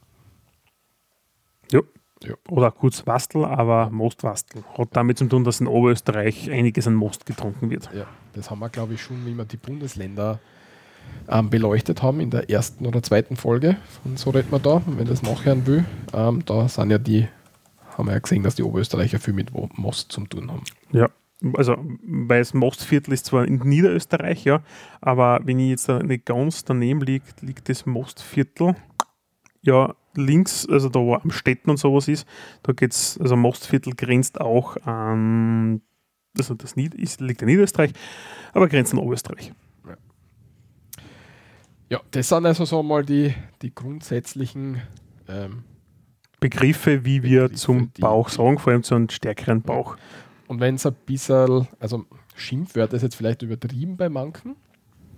Oder kurz Wastel, aber Mostwastel. Hat damit zu tun, dass in Oberösterreich einiges an Most getrunken wird. Ja, das haben wir, glaube ich, schon, wie wir die Bundesländer ähm, beleuchtet haben in der ersten oder zweiten Folge. Und so redet man da, wenn das nachhören will. Ähm, da sind ja die, haben wir ja gesehen, dass die Oberösterreicher viel mit Most zum tun haben. Ja, also weil das Mostviertel ist zwar in Niederösterreich, ja, aber wenn ich jetzt nicht ganz daneben liegt, liegt das Mostviertel ja links, also da wo am Städten und sowas ist, da geht's, also Mostviertel grenzt auch an, also das Nied ist, liegt in Niederösterreich, aber grenzt an Oberösterreich. Ja, das sind also so mal die, die grundsätzlichen ähm, Begriffe, wie wir Begriffe, zum Bauch sagen, vor allem zu einem stärkeren Bauch. Und wenn es ein bisschen, also Schimpfwörter ist jetzt vielleicht übertrieben bei manchen,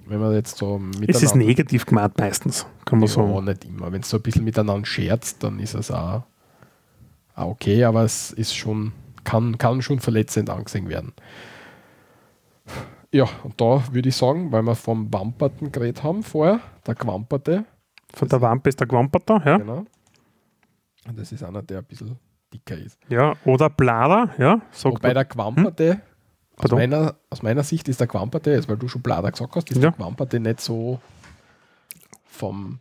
wenn man jetzt so Es ist negativ gemeint meistens, kann man ja, sagen. nicht immer. Wenn es so ein bisschen miteinander scherzt, dann ist es auch, auch okay, aber es ist schon, kann, kann schon verletzend angesehen werden. Ja, und da würde ich sagen, weil wir vom Wamperten geredet haben vorher, der Gewamperte, Von der Wampe ist der Gwamperter, ja. genau. Und das ist einer, der ein bisschen dicker ist. ja. Oder Blader, ja. Sagt Wobei der Gewamperte, aus Pardon? meiner, aus meiner Sicht ist der Gewamperte, jetzt weil du schon Blader gesagt hast, ist Ja. der Gewamperte nicht so vom,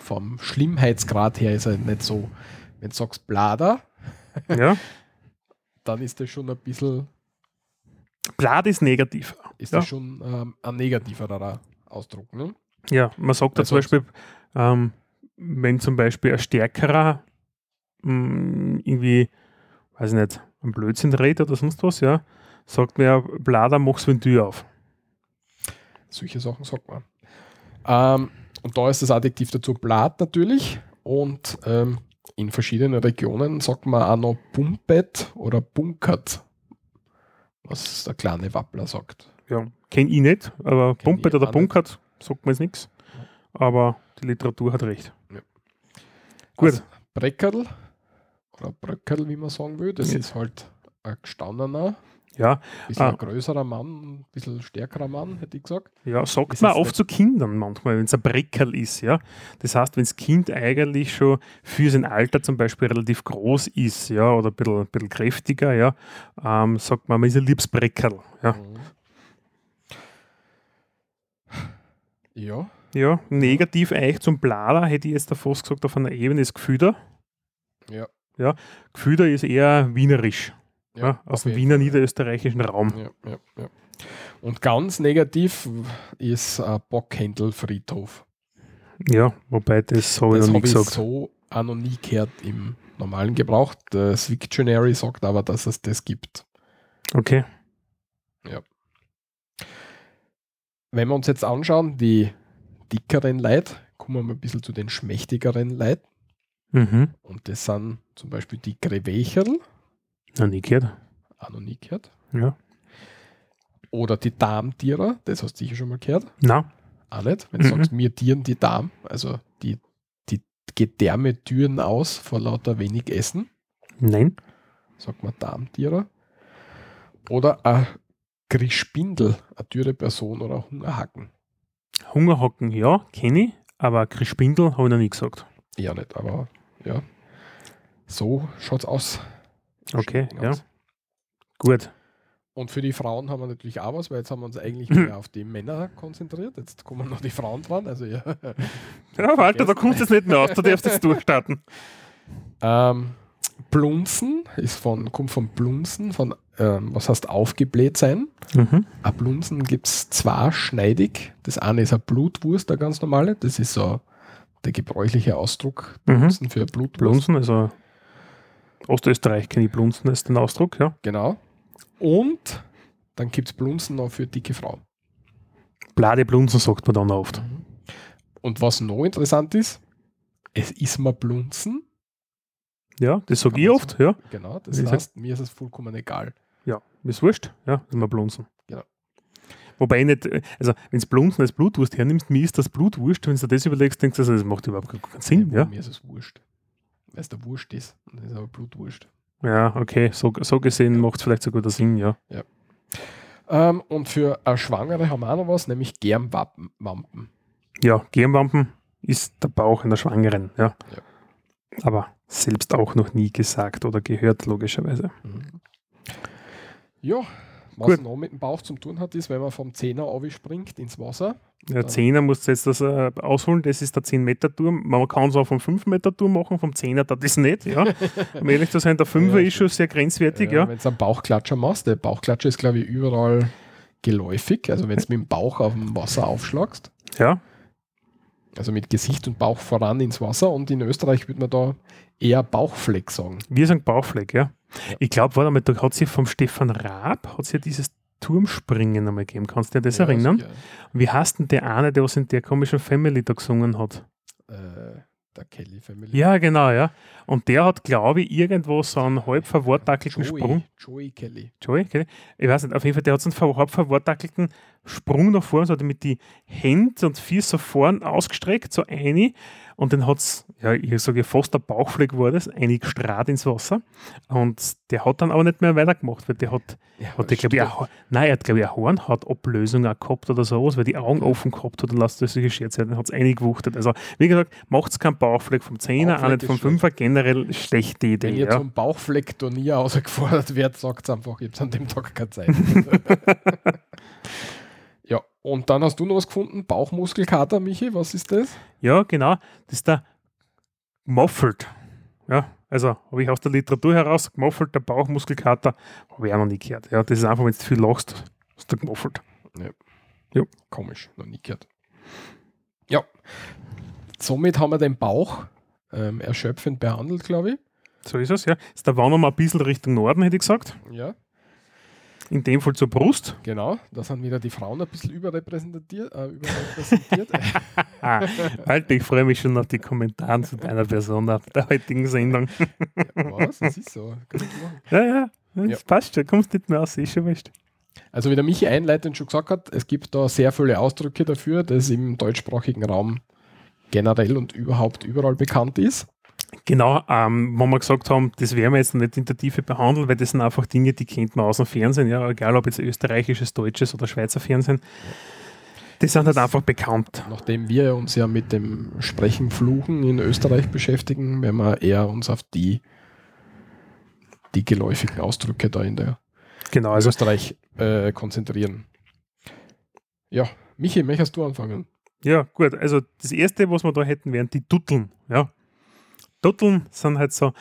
vom Schlimmheitsgrad her ist er nicht so, wenn du sagst Blader, ja. dann ist das schon ein bisschen, Blad ist negativ. ist Ja. das schon ähm, ein negativerer Ausdruck. Ne? Ja, man sagt da Also- zum Beispiel, ähm, wenn zum Beispiel ein stärkerer mh, irgendwie, weiß ich nicht, ein Blödsinn redet oder sonst was, ja, sagt mir, Blader, mach's Tür auf. Solche Sachen sagt man. Ähm, und da ist das Adjektiv dazu Blatt natürlich und ähm, in verschiedenen Regionen sagt man auch noch Pumpet oder Bunkert, was der kleine Wappler sagt. Ja, kenn ich nicht, aber Pumpet oder Bunkert sagt mir jetzt nichts. Aber die Literatur hat recht. Gut. Also Breckerl oder Bröckerl, wie man sagen will, das Ja. ist halt ein gestandener, Ja, ein bisschen Ah. ein größerer Mann, ein bisschen stärkerer Mann, hätte ich gesagt. ja, sagt Ist man oft zu Kindern manchmal, wenn es ein Breckerl ist, ja. Das heißt, wenn das Kind eigentlich schon für sein Alter zum Beispiel relativ groß ist, ja, oder ein bisschen, ein bisschen kräftiger, ja, ähm, sagt man, man ist ein liebes Breckerl, ja. Mhm. Ja, Ja, negativ eigentlich zum Blader hätte ich jetzt da fast gesagt auf einer Ebene ist Gefüder. ja. Gefüder ist eher wienerisch, ja, aus auf dem jeden Wiener niederösterreichischen Raum. Ja, ja, ja. Und ganz negativ ist ein Bockhändelfriedhof. Ja, wobei das habe ich noch nie habe ich gesagt. so auch noch nie gehört im normalen Gebrauch. Das Wiktionary sagt aber, dass es das gibt. Okay. Wenn wir uns jetzt anschauen, die dickeren Leute, kommen wir ein bisschen zu den schmächtigeren Leuten. Mhm. Und das sind zum Beispiel die Grewecherl, Noch nie gehört. auch noch nie gehört. Ja. Oder die Darmtierer, das hast du sicher schon mal gehört. Na, Auch nicht. Wenn du Mhm. sagst, mir tieren die Darm, also die, die Gedärme türen aus vor lauter wenig Essen, nein. sagt man Darmtierer. Oder ein Grispindel, eine dürre Person oder ein Hungerhacken. Hungerhocken, ja, kenne ich, aber Krispindel habe ich noch nie gesagt. Ja, nicht, aber ja. So schaut es aus. Okay, Schaut ja. aus. Gut. Und für die Frauen haben wir natürlich auch was, weil jetzt haben wir uns eigentlich mehr auf die Männer konzentriert. Jetzt kommen noch die Frauen dran. Also ja. Ja, Walter, da kommst du jetzt nicht mehr aus, du darfst jetzt durchstarten. Ähm, Blunzen ist von, kommt von Blunzen, von ähm, was heißt aufgebläht sein. Mhm. Ein Blunzen gibt es zweischneidig. Das eine ist eine Blutwurst, der ganz normale. Das ist so der gebräuchliche Ausdruck Mhm. Blunzen für Blutwurst. Blunzen, also Ostösterreich kenne ich Blunzen als den Ausdruck, ja. Genau. Und dann gibt es Blunzen noch für dicke Frauen. Blade Blunzen sagt man dann oft. Und was noch interessant ist, es ist mal Blunzen. Ja, das sage ich oft, ja. Genau, das sag- heißt, mir ist es vollkommen egal. Ja, ist wurscht, ja, ist mal Blunzen. Genau. Wobei ich nicht, also wenn es Blunzen als Blutwurst hernimmst, mir ist das Blutwurst, wenn du dir das überlegst, denkst du, also, das macht überhaupt keinen Sinn, ja. Mir ist es wurscht. Weil es der Wurscht ist. Das ist aber Blutwurst. Ja, okay, so, so gesehen macht es vielleicht sogar der Sinn, ja. Ähm, und für eine Schwangere haben wir auch noch was, nämlich Germwampen. Ja, Gehirnwampen ist der Bauch einer Schwangeren, ja. Ja. Aber selbst auch noch nie gesagt oder gehört, logischerweise. Mhm. Ja, was Gut. noch mit dem Bauch zum tun hat, ist, wenn man vom Zehner springt ins Wasser. Der Zehner musst du jetzt das äh, ausholen, das ist der 10-Meter-Turm. Man kann es auch vom 5-Meter-Turm machen, vom 10er das ist nicht, ja. um ehrlich zu sein, der 5er Ja, ist schon sehr grenzwertig, ja. Wenn du einen Bauchklatscher machst, der Bauchklatscher ist, glaube ich, überall geläufig. Also wenn du mit dem Bauch auf dem Wasser aufschlagst, Ja, also mit Gesicht und Bauch voran ins Wasser. Und in Österreich würde man da eher Bauchfleck sagen. wir sagen Bauchfleck, ja. Ja. Ich glaube, warte mal, da hat sie vom Stefan Raab, hat sie ja dieses Turmspringen einmal gegeben. Kannst du dir das Ja, erinnern? sicher. Wie heißt denn der eine, der was in der komischen Family da gesungen hat? Äh, der Kelly Family. Ja, genau, ja. Und der hat, glaube ich, irgendwo so einen halb verwortackelten Sprung. Joey Kelly. Joey, okay. Ich weiß nicht, auf jeden Fall, der hat so einen halb verwortackelten Sprung nach vorne, so hat er mit die Hände und Füße so vorn ausgestreckt, so eine. Und dann hat es, ja, ich sage fast der Bauchfleck war das, eingestrahlt ins Wasser. Und der hat dann aber nicht mehr weitergemacht, weil der hat, Ja, hat der, glaube ich, eine, nein, er hat, glaube ich, eine Hornhautablösung auch gehabt oder sowas, weil die Augen offen gehabt hat und lasst das solche Scherze, dann hat es eingewuchtet. Also, wie gesagt, macht es keinen Bauchfleck vom Zehner, auch nicht vom schlecht. Fünfer, generell schlechte Idee. Wenn ihr ja. zum Bauchfleck-Turnier ausgefordert werdet, sagt einfach, ihr habt an dem Tag keine Zeit. ja, und dann hast du noch was gefunden, Bauchmuskelkater, Michi, was ist das? Ja, genau. Das ist der Moffelt. Ja, also habe ich aus der Literatur heraus gemoffelt, der Bauchmuskelkater, habe ich auch noch nie gehört. Ja, das ist einfach, wenn du viel lachst, ist der gemoffelt. Komisch, noch nie gehört. Ja, somit haben wir den Bauch ähm, erschöpfend behandelt, glaube ich. So ist es, ja. Jetzt da wandern wir ein bisschen Richtung Norden, hätte ich gesagt. Ja, In dem Fall zur Brust. genau. Da sind wieder die Frauen ein bisschen überrepräsentiert. Äh, überrepräsentiert. Alter, ich freue mich schon auf die Kommentare zu deiner Person auf der heutigen Sendung. was? Das ist so. Ja, ja, das Ja. passt schon. Kommst nicht mehr aus, ist schon wurscht. Also wie der Michi einleitend schon gesagt hat, es gibt da sehr viele Ausdrücke dafür, das im deutschsprachigen Raum generell und überhaupt überall bekannt ist. Genau, ähm, wo wir gesagt haben, das werden wir jetzt nicht in der Tiefe behandeln, weil das sind einfach Dinge, die kennt man aus dem Fernsehen, ja, egal ob jetzt österreichisches, deutsches oder Schweizer Fernsehen. Die sind halt einfach bekannt. Nachdem wir uns ja mit dem Sprechen, Fluchen in Österreich beschäftigen, werden wir eher uns auf die, die geläufigen Ausdrücke da in der Genau, also Österreich äh, konzentrieren. Ja, Michi, möchtest du anfangen? ja, gut, also das erste, was wir da hätten, wären die Dutteln, ja. Dutteln sind halt so,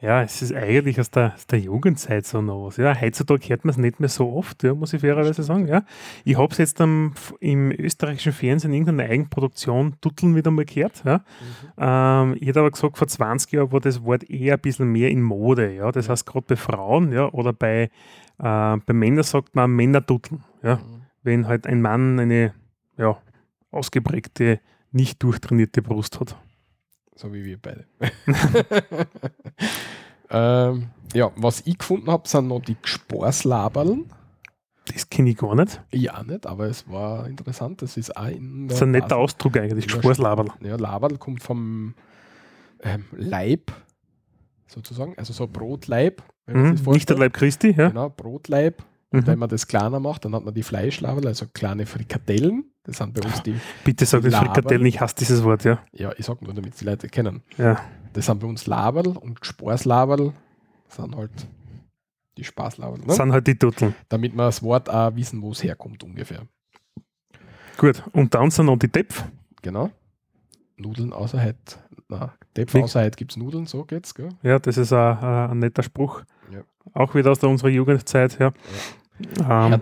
ja, es ist eigentlich aus der, aus der Jugendzeit so noch was. Ja, heutzutage hört man es nicht mehr so oft, ja, muss ich fairerweise sagen. Ja. Ich habe es jetzt am, im österreichischen Fernsehen in irgendeiner Eigenproduktion Dutteln wieder mal gehört. Ja. Ähm, ich hätte aber gesagt, vor 20 Jahren war das Wort eher ein bisschen mehr in Mode. Ja. Das heißt, gerade bei Frauen ja, oder bei, äh, bei Männern sagt man Männerdutteln. Ja. Mhm. Wenn halt ein Mann eine ja, ausgeprägte, nicht durchtrainierte Brust hat. So wie wir beide. ähm, ja, was ich gefunden habe, sind noch die Gsporslaberln. Das kenne ich gar nicht. Ich auch nicht, aber es war interessant. Das ist auch in Das ist ein netter Basel- Ausdruck eigentlich, Ja, Sporslaberl. Ja, Laberl kommt vom ähm, Leib, sozusagen, also so Brotleib. Mhm. Nicht der. Leib Christi, ja. Genau, Brotleib. Und wenn Mhm. man das kleiner macht, dann hat man die Fleischlaberl, also kleine Frikadellen. Das sind bei uns die, Bitte sag das. Frikadellen, ich hasse dieses Wort, ja. ja, ich sag nur, damit die Leute kennen. Ja, Das sind bei uns Laberl und Sporslaberl sind halt die Spaßlaberl. das Ne? sind halt die Dutteln. Damit wir das Wort auch wissen, wo es herkommt ungefähr. Gut, und dann sind noch die Depf. Genau. Nudeln außerhalb. Na, Wie- außerhalb gibt es Nudeln, so geht's, gell? Ja, das ist ein, ein, ein netter Spruch. Ja. Auch wieder aus der, unserer Jugendzeit, ja. Ähm,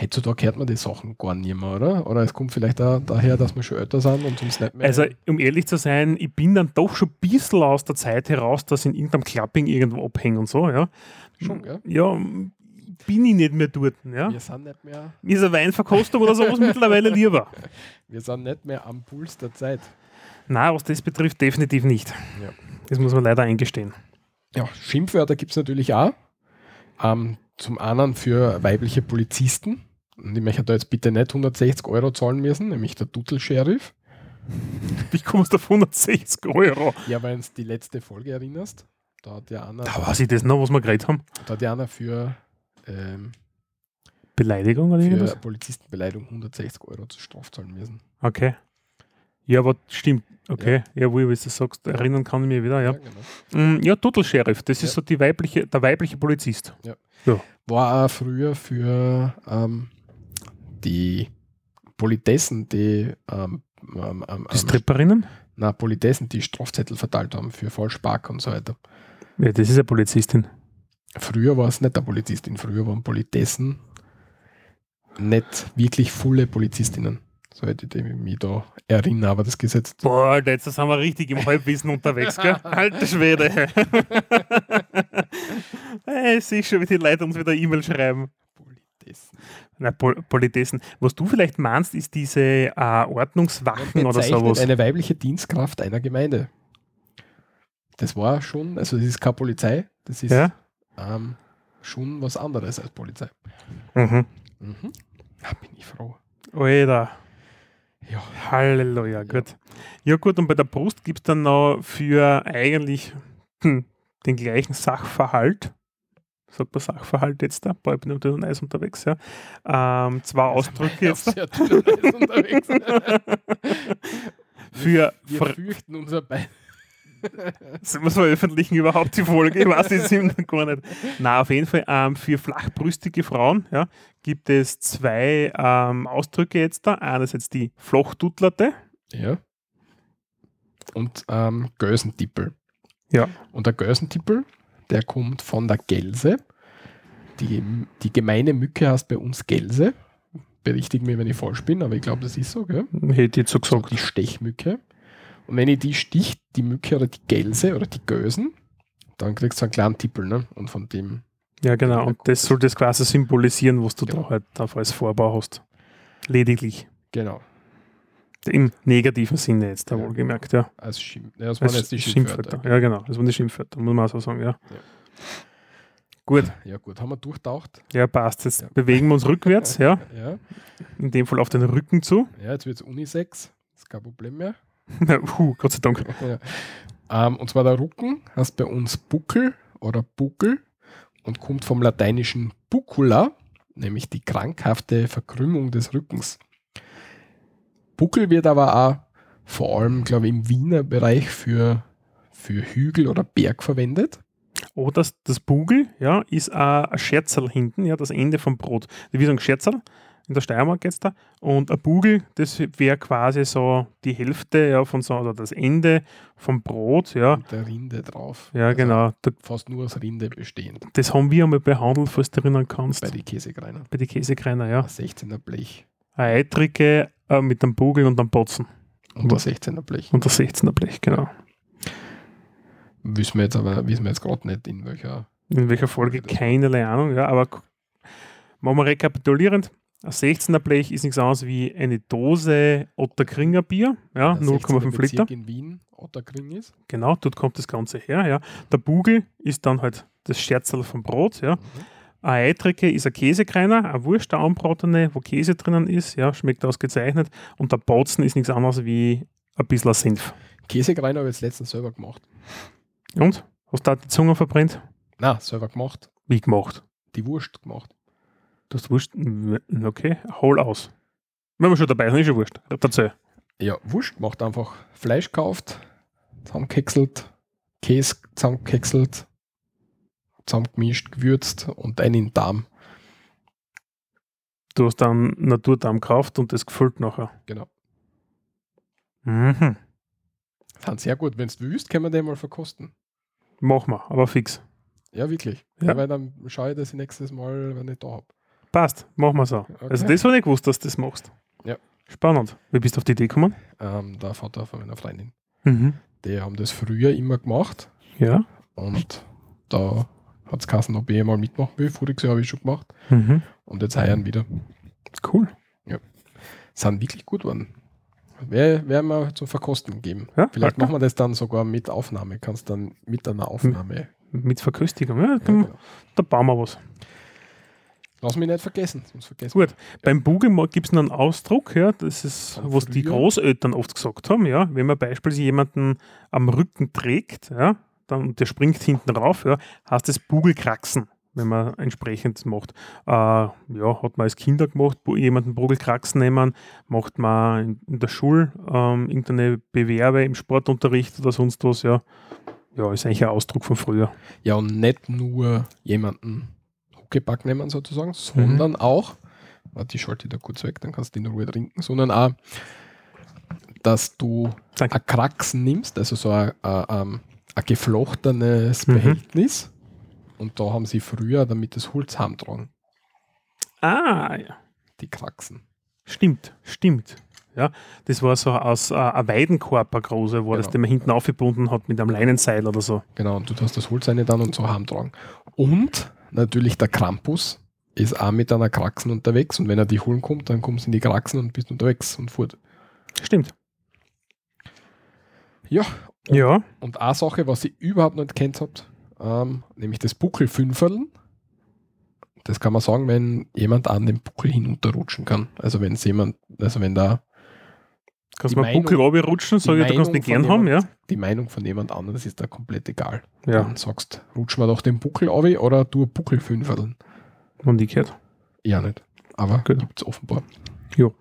Heutzutage hört man die Sachen gar nicht mehr, oder? Oder es kommt vielleicht auch daher, dass wir schon älter sind und uns nicht mehr. also, um ehrlich zu sein, ich bin dann doch schon ein bisschen aus der Zeit heraus, dass ich in irgendeinem Klapping irgendwo abhänge und so, ja. schon, gell? Ja, bin ich nicht mehr dort, ja. Wir sind nicht mehr, Mir ist eine Weinverkostung oder sowas mittlerweile lieber. wir sind nicht mehr am Puls der Zeit. Nein, was das betrifft, definitiv nicht. Ja. Das muss man leider eingestehen. Ja, Schimpfwörter gibt es natürlich auch. Ähm, zum einen für weibliche Polizisten. Und ich möchte da jetzt bitte nicht 160 Euro zahlen müssen, nämlich der Duttel-Sheriff. Wie kommst du auf 160 Euro? Ja, wenn du die letzte Folge erinnerst. Da hat ja einer, Da weiß ich das noch, was wir geredet haben. da hat ja einer für, ähm, Beleidigung oder für irgendwas? Polizistenbeleidigung 160 Euro zur Strafe zahlen müssen. Okay. Ja, aber stimmt. Okay. Ja, wo du das sagst, erinnern kann ich mich wieder, ja. genau. Mm, Ja, Total Sheriff, das ist Ja. so die weibliche, der weibliche Polizist. War auch früher für ähm, die Politessen, die ähm, ähm, ähm, Die Stripperinnen? na, Politessen, die Strafzettel verteilt haben für Falschpark und so weiter. Ja, das ist eine Polizistin. Früher war es nicht der Polizistin, früher waren Politessen nicht wirklich volle Polizistinnen. So hätte ich mich da erinnern, aber das Gesetz. Boah, Alter, jetzt sind wir richtig im Halbwissen unterwegs, gell? Alter Schwede. hey, ich sehe schon, wie die Leute uns wieder E-Mail schreiben. Politessen. Na, Pol Politessen. Was du vielleicht meinst, ist diese äh, Ordnungswachen oder sowas. Eine weibliche Dienstkraft einer Gemeinde. Das war schon, also das ist keine Polizei, das ist Ja? ähm, schon was anderes als Polizei. Mhm. Mhm. Ja, bin ich froh. Alter. Ja. Halleluja, gut. Ja gut, und bei der Brust gibt es dann noch für eigentlich hm, den gleichen Sachverhalt, sagt man Sachverhalt jetzt da, boah, ich bin dünnem Eis unterwegs, ja, ähm, zwei Ausdrücke jetzt sehr Eis unterwegs. für, Wir Ver- fürchten unser Bein. Sollen wir es veröffentlichen überhaupt die Folge? Ich weiß es immer gar nicht. Na, auf jeden Fall ähm, für flachbrüstige Frauen ja, gibt es zwei ähm, Ausdrücke jetzt da. Einerseits die Flochtuttlerte. Ja. Und ähm, Gösentippel. Ja. Und der Gösentippel, der kommt von der Gelse. Die, die gemeine Mücke heißt bei uns Gelse. Berichtige mich, wenn ich falsch bin, aber ich glaube, das ist so, gell? Hätte ich jetzt so So gesagt. die Stechmücke. Und wenn ich die sticht, die Mücke oder die Gelse oder die Gösen, dann kriegst du einen kleinen Tippel, ne? Und von dem, Ja, genau. Und das soll das quasi symbolisieren, was du Genau. da halt auf als Vorbau hast. Lediglich. genau, Im negativen Sinne jetzt, da Ja. wohlgemerkt, ja. als Schimpf. Ja, das waren Als jetzt die Schimpfwörter. Ja, genau. Das waren die Schimpfwörter, muss man auch so sagen, ja. Gut, Ja, gut, haben wir durchtaucht. ja, passt. Jetzt Ja. bewegen wir uns rückwärts, ja. Ja, In dem Fall auf den Rücken zu. ja jetzt wird es Unisex. Ist kein Problem mehr. Puh, Gott sei Dank. Ja. Ähm, und zwar der Rücken heißt bei uns Buckel oder Buckel und kommt vom lateinischen Bucula, nämlich die krankhafte Verkrümmung des Rückens. Buckel wird aber auch vor allem, glaube ich, im Wiener Bereich für, für Hügel oder Berg verwendet. Oh, das, das Bugel, ja, ist ein Scherzerl hinten, ja, das Ende vom Brot. Wie so ein Scherzerl, in der Steiermark jetzt da. Und ein Bugel, das wäre quasi so die Hälfte, ja, von so, oder das Ende vom Brot, ja. Mit der Rinde drauf. Ja, Also genau. Da, Fast nur aus Rinde bestehend. das haben wir einmal behandelt, falls du erinnern kannst. Bei den Käsekreiner. Bei den Käsekreiner, ja. Ein 16er Blech. Eine Eitrige äh, mit einem Bugel und einem Botzen. Und ein 16er Blech. Und das 16er Blech, genau. Wissen wir jetzt aber, wissen wir jetzt gerade nicht, in welcher. In welcher Folge? Keinerlei Ahnung, ja, aber machen wir rekapitulierend. Ein 16er Blech ist nichts anderes wie eine Dose Otterkringer Bier, ja, der 0,5 16er Liter. In Wien, Otterkring ist. Genau, dort kommt das Ganze her, ja. Der Bugel ist dann halt das Scherzerl vom Brot, ja. Mhm. Eine Eitrige ist ein Käsekreiner, eine Wurst, eine anbratene, wo Käse drinnen ist, ja, schmeckt ausgezeichnet. Und der Botzen ist nichts anderes wie ein bisschen Senf. Käsekreiner habe ich jetzt letztens selber gemacht. Und? Hast du da die Zunge verbrennt? Na, selber gemacht. Wie gemacht? Die Wurst gemacht. Du hast Wurst. Okay, hol aus. Wenn wir schon dabei sind, ist schon Wurst. Erzähl. Ja, Wurst gemacht. Einfach Fleisch gekauft, zusammengehäckselt, Käse zusammengehäckselt, zusammengemischt, gewürzt und einen in den Darm. Du hast dann Naturdarm gekauft und das gefüllt nachher. Genau. Mhm. Sind sehr gut. Wenn du willst, können wir den mal verkosten. Mach mal, aber fix. Ja, wirklich. Ja. Ja. weil dann schaue ich, dass ich nächstes Mal, wenn ich da habe. Passt, machen wir so. Okay. Also das habe ich gewusst, dass du das machst. Ja. Spannend. Wie bist du auf die Idee gekommen? Ähm, der Vater von meiner Freundin. Mhm. Die haben das früher immer gemacht Ja. und da hat es geheißen, ob ich mal mitmachen will. Voriges Jahr habe ich schon gemacht Mhm. und jetzt heuer wieder. Cool. Sind wirklich gut geworden. Wer- Werden wir zum Verkosten geben. Ja, Vielleicht machen wir das dann sogar mit Aufnahme. Kannst dann mit einer Aufnahme. Mit Verköstigung. Ja, Ja, genau. Da bauen wir was. Lass mich nicht vergessen, sonst vergessen Gut. Beim Bugel gibt es noch einen Ausdruck, ja, das ist, Von was die? Großeltern oft gesagt haben, ja. Wenn man beispielsweise jemanden am Rücken trägt, ja, dann, der springt hinten rauf, ja, heißt es Bugelkraxen, wenn man entsprechend macht. Äh, ja, hat man als Kinder gemacht, jemanden Bugelkraxen nehmen, macht man in, in der Schule ähm, irgendeine Bewerbe im Sportunterricht oder sonst was, ja. Ja, ist eigentlich ein Ausdruck von früher. Ja, und nicht nur jemanden Huckepack nehmen sozusagen, sondern Mhm. auch, warte, ich schalte da kurz weg, dann kannst du in Ruhe trinken, sondern auch, dass du Danke. ein Kraxen nimmst, also so ein, ein, ein, geflochtenes Mhm. Behältnis. Und da haben sie früher damit das Holz heimtragen, Ah, ja. die Kraxen. Stimmt, stimmt. Ja, das war so aus äh, ein Weidenkorb, ein großer, war das, Genau. den man hinten aufgebunden hat mit einem Leinenseil oder so. Genau, und du hast das Holz rein dann und so heimtragen. Und natürlich der Krampus ist auch mit einer Kraxen unterwegs und wenn er die holen kommt, dann kommst du in die Kraxen und bist unterwegs und fort. Stimmt. Ja, Ja, Und eine Sache, was ich überhaupt nicht kennt habt, ähm, nämlich das Buckelfünferln. Das kann man sagen, wenn jemand an den Buckel hinunterrutschen kann. Also wenn es jemand, also wenn da kannst Die du mal Buckel runterrutschen, sag ich, du kannst Meinung gern von haben, ja. jemand- die Meinung von jemand anderes ist da komplett egal. Ja, Dann sagst, rutsch mal doch den Buckel auf oder du Buckelfünferln. und ich gehört. Ja nicht. Aber Gut. gibt es offenbar. Jo.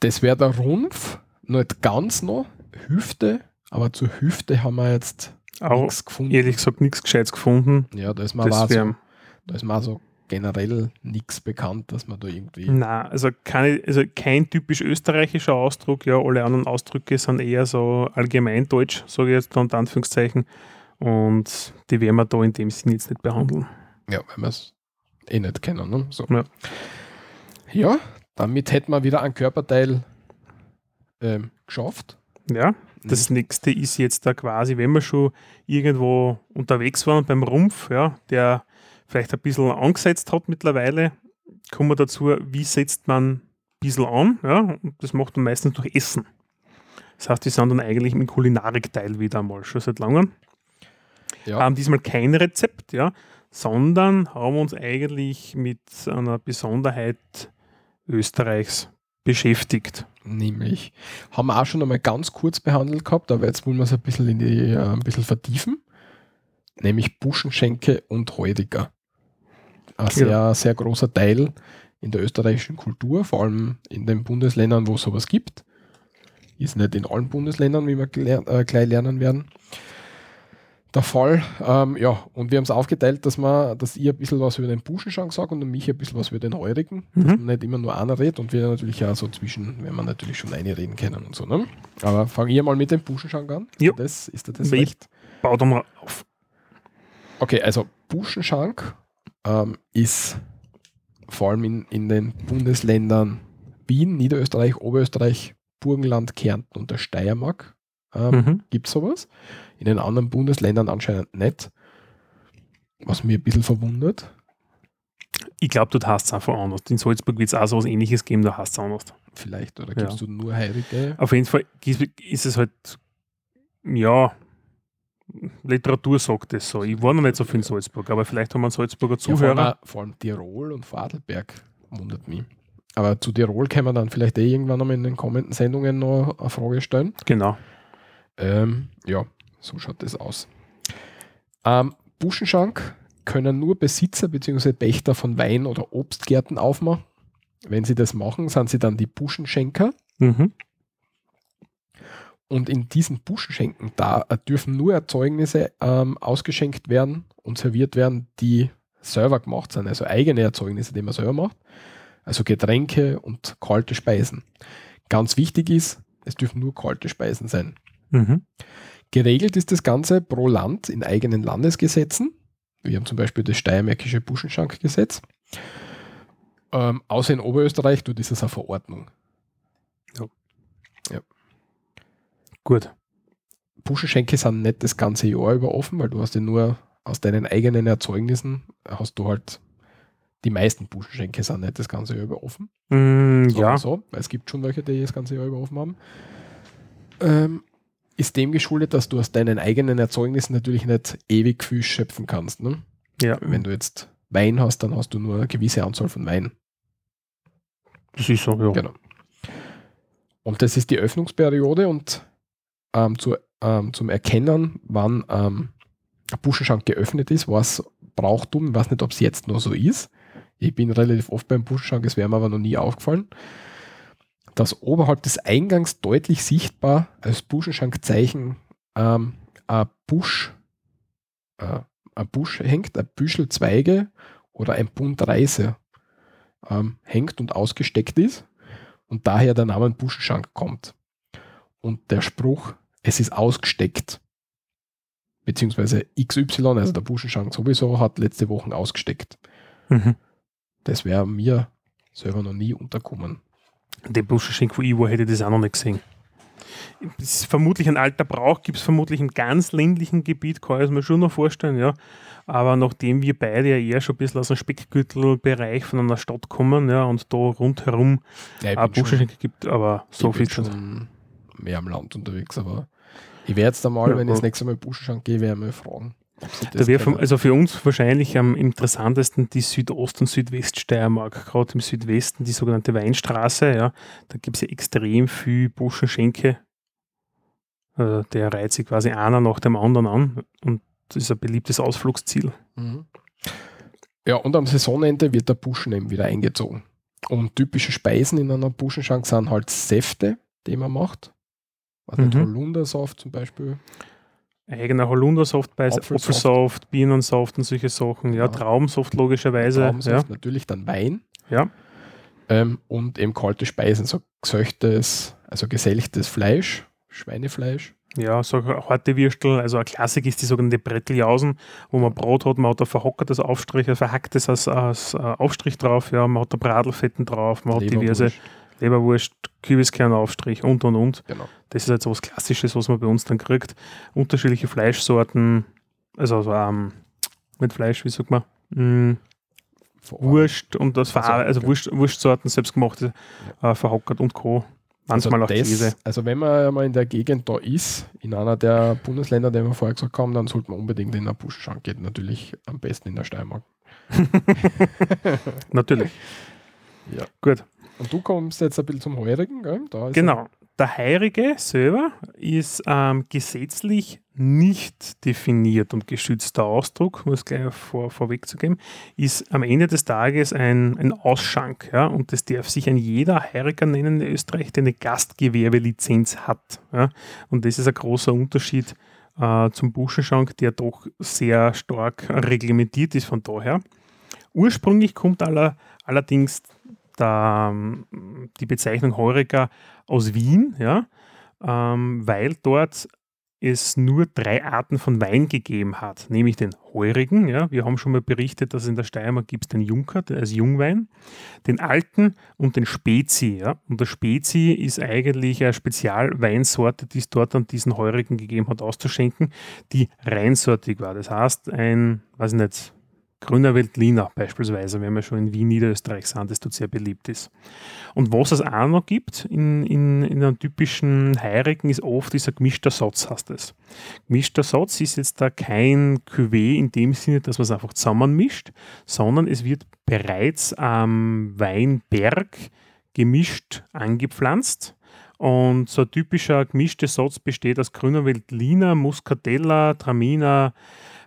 Das wäre der Rumpf, nicht ganz noch, Hüfte, aber zur Hüfte haben wir jetzt Auch nichts gefunden. ehrlich gesagt nichts Gescheites gefunden. Ja, da ist aber Das so Da ist mir also generell nichts bekannt, dass man da irgendwie. na, also, keine, also kein typisch österreichischer Ausdruck, ja, alle anderen Ausdrücke sind eher so allgemeindeutsch, sage ich jetzt da unter Anführungszeichen. Und die werden wir da in dem Sinn jetzt nicht behandeln. Ja, weil wir es eh nicht kennen. Ne? So. Ja. ja, damit hätten wir wieder ein Körperteil ähm, geschafft. Ja, das nächste ist jetzt da quasi, wenn wir schon irgendwo unterwegs waren beim Rumpf, ja, der vielleicht ein bisschen angesetzt hat mittlerweile, kommen wir dazu, wie setzt man ein bisschen an, ja, und das macht man meistens durch Essen. Das heißt, wir sind dann eigentlich im Kulinarikteil wieder einmal, schon seit langem. Ja, Haben diesmal kein Rezept, ja, sondern haben uns eigentlich mit einer Besonderheit Österreichs beschäftigt. nämlich haben wir auch schon einmal ganz kurz behandelt gehabt, aber jetzt wollen wir es ein bisschen in die äh, ein bisschen vertiefen. Nämlich Buschenschenke und Heuriger. Ein sehr, sehr großer Teil in der österreichischen Kultur, vor allem in den Bundesländern, wo es sowas gibt. Ist nicht in allen Bundesländern, wie wir äh, gleich lernen werden. Der Fall, ähm, ja, und wir haben es aufgeteilt, dass man, dass ich ein bisschen was über den Buschenschank sage und mich ein bisschen was über den Heurigen. Dass Mhm. man nicht immer nur einer redet und wir natürlich auch so zwischen, wenn man natürlich schon eine reden können und so. Ne? Aber fange ich mal mit dem Buschenschank an. Jo. Das ist das Wie- recht. Bau da mal auf. Okay, also Buschenschank ähm, ist vor allem in, in den Bundesländern Wien, Niederösterreich, Oberösterreich, Burgenland, Kärnten und der Steiermark ähm, Mhm. gibt es sowas. In den anderen Bundesländern anscheinend nicht. Was mir ein bisschen verwundert. Ich glaube, dort hast es einfach anders. In Salzburg wird es auch so was ähnliches geben, da hast es anders. Vielleicht. Oder Ja. gibst du nur Heilige? Auf jeden Fall ist es halt, ja, Literatur sagt es so. Ich war noch nicht so viel in Salzburg, aber vielleicht haben wir einen Salzburger Ja, vor, Zuhörer. allem, vor allem Tirol und Vorarlberg wundert mich. Aber zu Tirol können wir dann vielleicht eh irgendwann einmal in den kommenden Sendungen noch eine Frage stellen. genau. Ähm, ja, so schaut das aus. Ähm, Buschenschank können nur Besitzer bzw. Pächter von Wein- oder Obstgärten aufmachen. Wenn sie das machen, sind sie dann die Buschenschenker. Mhm. Und in diesen Buschenschenken da äh, dürfen nur Erzeugnisse ähm, ausgeschenkt werden und serviert werden, die selber gemacht sind, also eigene Erzeugnisse, die man selber macht. Also Getränke und kalte Speisen. Ganz wichtig ist, es dürfen nur kalte Speisen sein. Mhm. Geregelt ist das Ganze pro Land in eigenen Landesgesetzen. Wir haben zum Beispiel das Steiermärkische Buschenschankgesetz. Ähm, außer in Oberösterreich tut dieses eine Verordnung. Gut. Buschenschenke sind nicht das ganze Jahr über offen, weil du hast ja nur aus deinen eigenen Erzeugnissen hast du halt die meisten Buschenschenke sind nicht das ganze Jahr über offen. Mm, ja, So, weil es gibt schon welche, die das ganze Jahr über offen haben. Ähm, ist dem geschuldet, dass du aus deinen eigenen Erzeugnissen natürlich nicht ewig viel schöpfen kannst. Ne? ja, Wenn du jetzt Wein hast, dann hast du nur eine gewisse Anzahl von Wein. das ist so, ja. Genau. Und das ist die Öffnungsperiode und ähm, zur ähm, zum Erkennen, wann ähm, ein Buschenschank geöffnet ist, was Brauchtum. Ich weiß nicht, ob es jetzt noch so ist. Ich bin relativ oft beim Buschenschank, es wäre mir aber noch nie aufgefallen, dass oberhalb des Eingangs deutlich sichtbar als Buschenschankzeichen ähm, ein Busch, äh, ein Busch hängt, ein Büschel Zweige oder ein Bund Reise ähm, hängt und ausgesteckt ist und daher der Name Buschenschank kommt. Und der Spruch, es ist ausgesteckt, beziehungsweise XY, also der Buschenschank sowieso, hat letzte Woche ausgesteckt. Mhm. Das wäre mir selber noch nie unterkommen. Den Buschenschenk, wo ich war, hätte ich das auch noch nicht gesehen. Das ist vermutlich ein alter Brauch, gibt es vermutlich im ganz ländlichen Gebiet, kann ich es mir schon noch vorstellen, ja. Aber nachdem wir beide ja eher schon ein bisschen aus dem Speckgürtelbereich von einer Stadt kommen, ja, und da rundherum Ja, schon- Buschenschenke gibt, aber so viel schon mehr am Land unterwegs, aber ich werde jetzt einmal, Ja, wenn ich das nächste Mal in Buschenschank gehe, werde ich mal fragen. Da wäre also für uns wahrscheinlich am interessantesten die Südost- und Südweststeiermark. Gerade im Südwesten die sogenannte Weinstraße. Ja, da gibt es ja extrem viel Buschenschenke. Äh, der reiht sich quasi einer nach dem anderen an und das ist ein beliebtes Ausflugsziel. Mhm. Ja, und am Saisonende wird der Buschen eben wieder eingezogen. Und typische Speisen in einer Buschenschank sind halt Säfte, die man macht. Was Mhm. Holundersaft zum Beispiel. Eigener Holundersaft bei Apfelsaft. Apfelsaft, Birnensaft und solche Sachen. Ja, Ja. Traubensaft logischerweise. Ja, Traubensaft, natürlich dann Wein. ja. Ähm, und eben kalte Speisen, so gesöchtes, also geselchtes Fleisch, Schweinefleisch. Ja, so harte Würstel, also ein Klassik ist die sogenannte Bretteljausen, wo man Brot hat, man hat ein verhockertes Aufstrich, ein verhacktes als, als Aufstrich drauf, ja, man hat da Bradelfetten drauf, man hat diverse Leberwurst. Kürbiskernaufstrich und und und. Genau. Das ist halt so was Klassisches, was man bei uns dann kriegt. Unterschiedliche Fleischsorten, also, also ähm, mit Fleisch, wie sagt man? Mm, Vor- Wurst und das Also, Ver also okay. Wurst, Wurstsorten, selbstgemachte, äh, verhockert und Co. Manchmal auch das, Käse. Also wenn man mal in der Gegend da ist, in einer der Bundesländer, die wir vorher gesagt haben, dann sollte man unbedingt in einen Buschenschank gehen. Natürlich am besten in der Steiermark. Natürlich. Ja. Gut. Und du kommst jetzt ein bisschen zum Heurigen, gell? Genau. Der Heirige selber ist ähm, gesetzlich nicht definiert und geschützter Ausdruck, um es gleich vor, vorwegzugeben, ist am Ende des Tages ein, ein Ausschank. Ja? Und das darf sich ein jeder Heiriger nennen in Österreich, der eine Gastgewerbelizenz hat. Ja? Und das ist ein großer Unterschied äh, zum Buschenschank, der doch sehr stark reglementiert ist von daher. Ursprünglich kommt aller, allerdings der, ähm, die Bezeichnung Heuriger aus Wien, ja, ähm, weil dort es nur drei Arten von Wein gegeben hat, nämlich den Heurigen, ja, wir haben schon mal berichtet, dass in der Steiermark gibt es den Junker als Jungwein, den Alten und den Spezi, ja, und der Spezi ist eigentlich eine Spezialweinsorte, die es dort an diesen Heurigen gegeben hat, auszuschenken, die reinsortig war, das heißt ein, weiß ich nicht, Grüner Veltliner beispielsweise, wenn wir schon in Wien, Niederösterreich sind, das dort sehr beliebt ist. Und was es auch noch gibt in, in, in einem typischen Heirigen ist oft dieser gemischter Satz, heißt es. Gemischter Satz ist jetzt da kein Cuvée in dem Sinne, dass man es einfach zusammenmischt, sondern es wird bereits am Weinberg gemischt angepflanzt. Und so ein typischer gemischter Satz besteht aus grüner Veltliner, Muscatella, Traminer,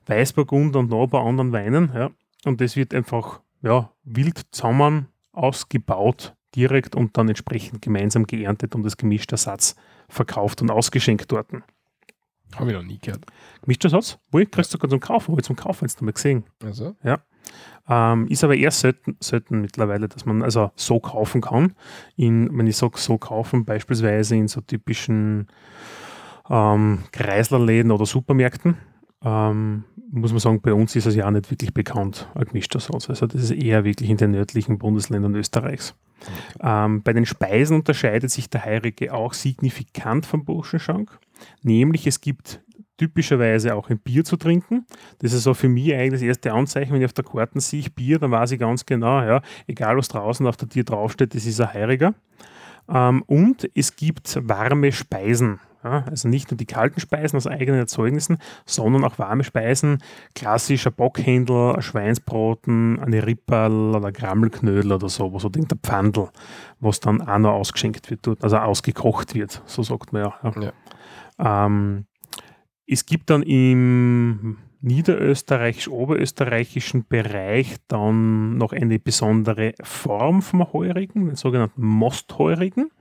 Weißburgunder und noch ein paar anderen Weinen. Ja. Und das wird einfach ja, wild zusammen ausgebaut, direkt und dann entsprechend gemeinsam geerntet und als gemischter Satz verkauft und ausgeschenkt dort. Habe ich noch nie gehört. Gemischter Satz? Wo ich kriegst du sogar zum Kaufen, habe ich zum Kaufen jetzt mal gesehen. Also, Ähm, ist aber eher selten, selten mittlerweile, dass man also so kaufen kann. In, wenn ich sage so kaufen, beispielsweise in so typischen ähm, Kreislerläden oder Supermärkten, ähm, muss man sagen, bei uns ist es ja auch nicht wirklich bekannt, ein gemischter Satz. Also das ist eher wirklich in den nördlichen Bundesländern Österreichs. Ähm, bei den Speisen unterscheidet sich der Heirige auch signifikant vom Burschenschank. Nämlich es gibt typischerweise auch ein Bier zu trinken. Das ist so für mich eigentlich das erste Anzeichen, wenn ich auf der Karte sehe Bier, dann weiß ich ganz genau, ja, egal was draußen auf der Tier draufsteht, das ist ein Heiriger. Ähm, und es gibt warme Speisen. Ja, also nicht nur die kalten Speisen aus eigenen Erzeugnissen, sondern auch warme Speisen, klassischer Bockhändel, ein Schweinsbraten, eine Ripperl oder Grammelknödel oder so, was so denkt der Pfandl, was dann auch noch ausgeschenkt wird, also ausgekocht wird, so sagt man ja. ja. Ähm, Es gibt dann im niederösterreichisch-oberösterreichischen Bereich dann noch eine besondere Form vom Heurigen, den sogenannten Mostheurigen.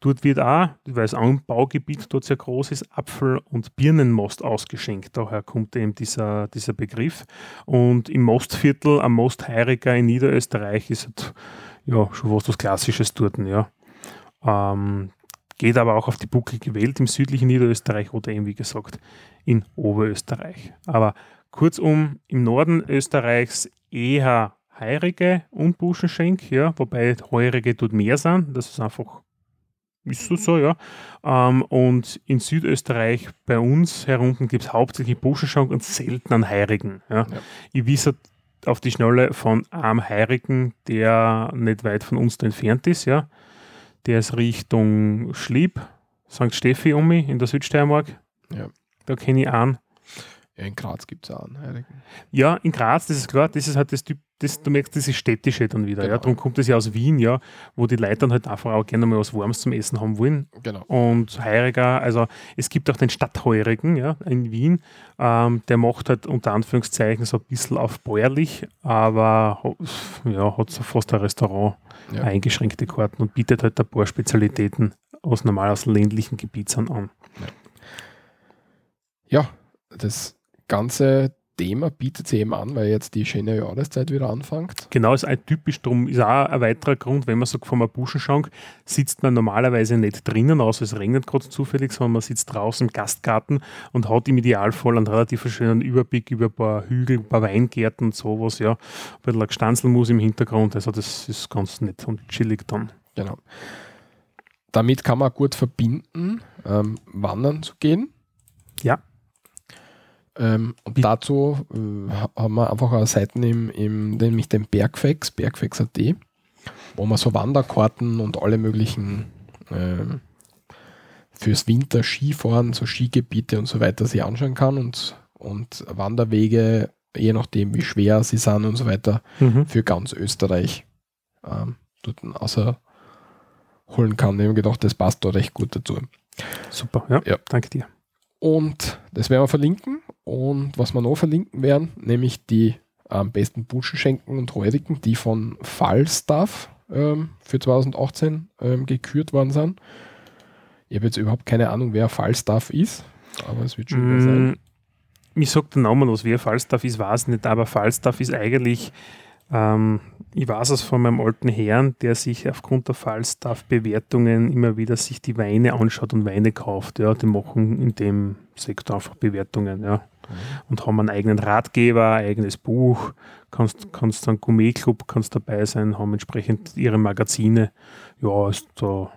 Dort wird auch, weil das Anbaugebiet dort sehr groß ist, Apfel- und Birnenmost ausgeschenkt. Daher kommt eben dieser, dieser Begriff. Und im Mostviertel, am Mostheiriger in Niederösterreich ist halt, ja schon was, was Klassisches dort. Ja. Ähm, geht aber auch auf die bucklige Welt im südlichen Niederösterreich oder eben, wie gesagt, in Oberösterreich. Aber kurzum, im Norden Österreichs eher Heurige und Buschenschenk, ja, wobei Heurige dort mehr sind. Das ist einfach, ist so, so ja. Ähm, und in Südösterreich bei uns herunten gibt es hauptsächlich Buschenschenk und selten an Heurigen. Ja. Ja. Ich weiß halt auf die Schnelle von einem Heurigen, der nicht weit von uns entfernt ist, ja. Der ist Richtung Schlieb, St. Steffi um mich in der Südsteiermark. Ja. Da kenne ich einen. Ja, in Graz gibt es auch einen Heiligen. Ja, in Graz, das ist klar, das ist halt das Typ, das, du merkst, das ist städtische dann wieder. Ja. Genau. Darum kommt das ja aus Wien, ja, wo die Leute dann halt einfach auch gerne mal was Warmes zum Essen haben wollen. Genau. Und Heuriger, also es gibt auch den Stadtheurigen, ja, in Wien, ähm, der macht halt unter Anführungszeichen so ein bisschen auf bäuerlich, aber ja, hat so fast ein Restaurant, Ja. eingeschränkte Karten und bietet halt ein paar Spezialitäten aus normal aus ländlichen Gebieten an. Ja, das ganze Thema bietet sich eben an, weil jetzt die schöne Jahreszeit wieder anfängt. Genau, ist ein typisch drum, ist auch ein weiterer Grund, wenn man sagt, von einem Buschenschank sitzt man normalerweise nicht drinnen, außer es regnet gerade zufällig, sondern man sitzt draußen im Gastgarten und hat im Idealfall einen relativ schönen Überblick über ein paar Hügel, ein paar Weingärten und sowas, ja. Ein bisschen Gstanzelmus im Hintergrund, also das ist ganz nett und chillig dann. Genau. Damit kann man gut verbinden, ähm, wandern zu gehen. Ja. Ähm, und dazu äh, ha- haben wir einfach eine Seiten im, im nämlich den Bergfex, bergfex.at, wo man so Wanderkarten und alle möglichen ähm, fürs Winter Skifahren, so Skigebiete und so weiter sich anschauen kann und, und Wanderwege, je nachdem wie schwer sie sind und so weiter, Mhm. für ganz Österreich ähm, dort außer holen kann. Ich habe gedacht, das passt da recht gut dazu. Super, ja. Ja. Danke dir. Und das werden wir verlinken. Und was wir noch verlinken werden, nämlich die am besten Buschenschenken und Heurigen, die von Falstaff ähm, für 2018 ähm, gekürt worden sind. Ich habe jetzt überhaupt keine Ahnung, wer Falstaff ist, aber es wird schon wer sein. Mm, Mir sagt der Name was, wer Falstaff ist, weiß ich nicht, aber Falstaff ist eigentlich, ähm, ich weiß es von meinem alten Herrn, der sich aufgrund der Falstaff-Bewertungen immer wieder sich die Weine anschaut und Weine kauft. Ja, die machen in dem Sektor einfach Bewertungen, ja. Und haben einen eigenen Ratgeber, ein eigenes Buch, kannst, kannst einen Gourmet-Club kannst dabei sein, haben entsprechend ihre Magazine. Ja, ist da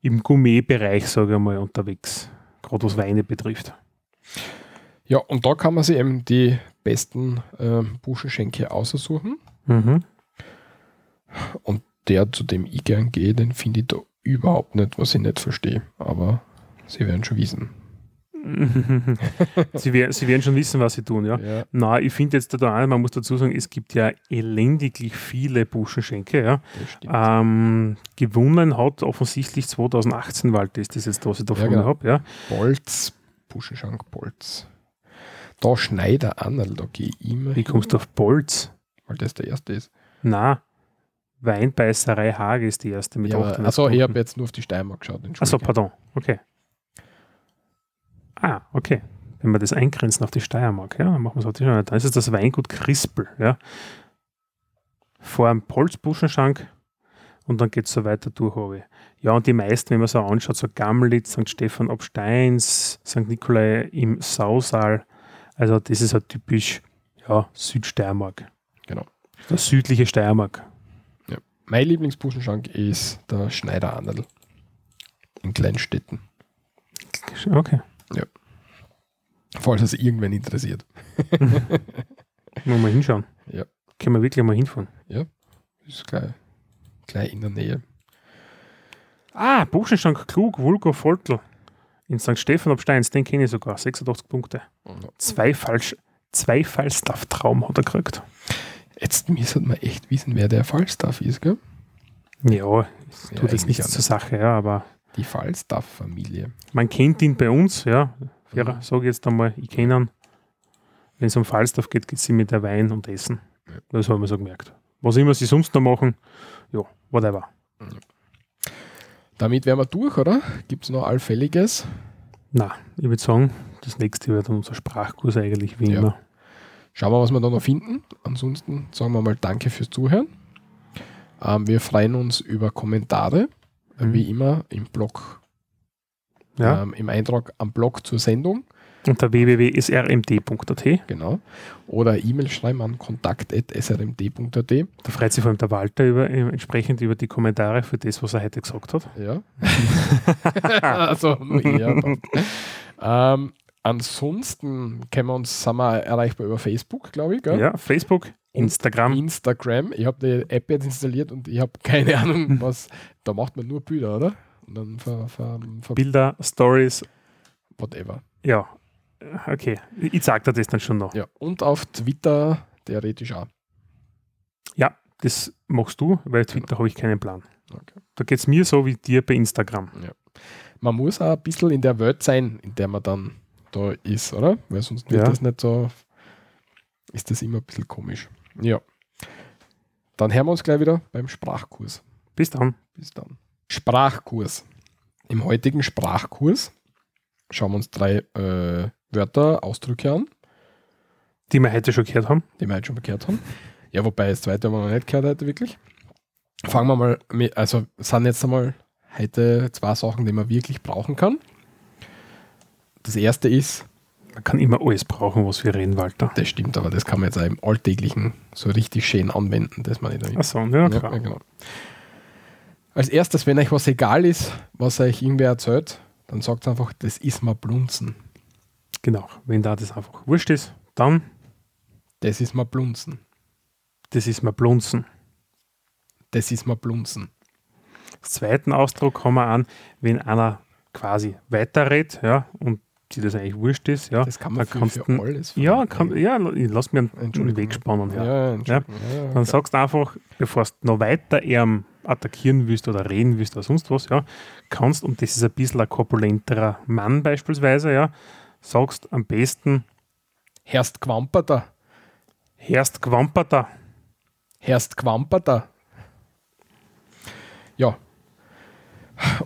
im Gourmet-Bereich, sage ich mal, unterwegs, gerade was Weine betrifft. Ja, und da kann man sich eben die besten ähm, Buschenschenke aussuchen. Mhm. Und der, zu dem ich gern gehe, den finde ich da überhaupt nicht, was ich nicht verstehe. Aber sie werden schon wissen. sie, wer- sie werden schon wissen, was sie tun, ja. Ja, Na, ich finde jetzt da auch, man muss dazu sagen, es gibt ja elendiglich viele Buschenschenke, ja. Ähm, gewonnen hat offensichtlich 2018 Wald, ist das jetzt, was ich davon Ja, genau. habe, ja. Bolz, Buschenschank Bolz. Da Schneider Annel, da gehe ich immer Wie kommst du auf Bolz? Weil das der erste ist. Na, Weinbeißerei Hage ist die erste mit Ja, aber, 800 also ich habe jetzt nur auf die Steiermark geschaut. Achso, pardon. Okay. Ah, okay. Wenn wir das eingrenzen auf die Steiermark, ja, dann machen wir es halt schon. Dann ist es das Weingut Crispel, ja. Vor einem Polzbuschenschank und dann geht es so weiter durch. habe ich. Ja, und die meisten, wenn man so anschaut, so Gammelitz, St. Stephan ob Steins, St. Nikolai im Sausaal, also das ist halt typisch, ja, Südsteiermark. Genau. Das südliche Steiermark. Mein Lieblingsbuschenschank ist der Schneider Annel in Kleinstädten. Okay. Falls es irgendwen interessiert. Muss mal hinschauen. Ja. Können wir wirklich mal hinfahren. Ist gleich, gleich in der Nähe. Ah, Buschenschank Klug, Vulgo, Voltl. In St. Stephan ob Steins, den kenne ich sogar. 86 Punkte. Zwei falsch, zwei Falstaff-Traum hat er gekriegt. Jetzt müssen wir echt wissen, wer der Falstaff ist, gell? Ja, es Ja, tut jetzt nichts zur Sache, ja, aber Die Falstaff-Familie. man kennt ihn bei uns, ja. Vera, Mhm. sage jetzt einmal, ich kenne ihn. Wenn es um Falstaff geht, geht es mit der Wein und Essen. Ja. Das haben wir so gemerkt. Was immer sie sonst noch machen, ja, whatever. Damit wären wir durch, oder? Gibt es noch Allfälliges? Na, ich würde sagen, das nächste wird unser Sprachkurs eigentlich wie Ja. immer. Schauen wir, was wir da noch finden. Ansonsten sagen wir mal Danke fürs Zuhören. Ähm, wir freuen uns über Kommentare, Mhm. wie immer im Blog, Ja, ähm, im Eintrag am Blog zur Sendung, unter www.srmd.at. genau. Oder E-Mail schreiben an kontakt.srmd.at. Da freut sich vor allem der Walter über, äh, entsprechend über die Kommentare für das, was er heute gesagt hat. Ja. also, nur eher. ähm, ansonsten können wir uns, sind wir erreichbar über Facebook, glaube ich. Gell? Ja, Facebook, Instagram. Instagram. Ich habe die App jetzt installiert und ich habe keine Ahnung, was. Da macht man nur Bilder, oder? Ver, ver, ver, Bilder, Stories. whatever. Ja, okay. Ich sag dir das dann schon noch. Ja. Und auf Twitter theoretisch auch. Ja, das machst du, weil Twitter habe ich keinen Plan. Okay. Da geht es mir so wie dir bei Instagram. Man muss auch ein bisschen in der Welt sein, in der man dann da ist, oder? Weil sonst wird Ja. das nicht so. Ist das immer ein bisschen komisch. Ja. Dann hören wir uns gleich wieder beim Sprachkurs. Bis dann. Bis dann. Sprachkurs. Im heutigen Sprachkurs schauen wir uns drei äh, Wörter, Ausdrücke an, Die wir heute schon gehört haben. die wir heute schon gehört haben. Ja, wobei das zweite haben wir noch nicht gehört heute wirklich. Fangen wir mal mit, also sind jetzt einmal heute zwei Sachen, die man wirklich brauchen kann. Das erste ist, Man kann immer alles brauchen, was wir reden, Walter. das stimmt, aber das kann man jetzt auch im Alltäglichen so richtig schön anwenden, dass man nicht Achso, ja, klar. ja, genau. Als erstes, wenn euch was egal ist, was euch irgendwer erzählt, dann sagt einfach, das ist mal Blunzen. Genau. Wenn da das einfach wurscht ist, dann, Das ist mal Blunzen. das ist mal Blunzen. Das ist mal Blunzen. Zweiten Ausdruck haben wir an, wenn einer quasi weiterredet, ja, und die das eigentlich wurscht ist, ja. Das kann man da für, kannst für du- alles Ja, kann, ja, lass mir einen. Weg spannen. Ja. Ja. Ja, Dann sagst du einfach, bevor du noch weiter ihm attackieren willst oder reden willst oder sonst was, ja, kannst, und das ist ein bisschen ein korpulenterer Mann beispielsweise, ja, sagst am besten, Herst Quamperter. Herst Gwamperter. Herst Quamperter. Ja.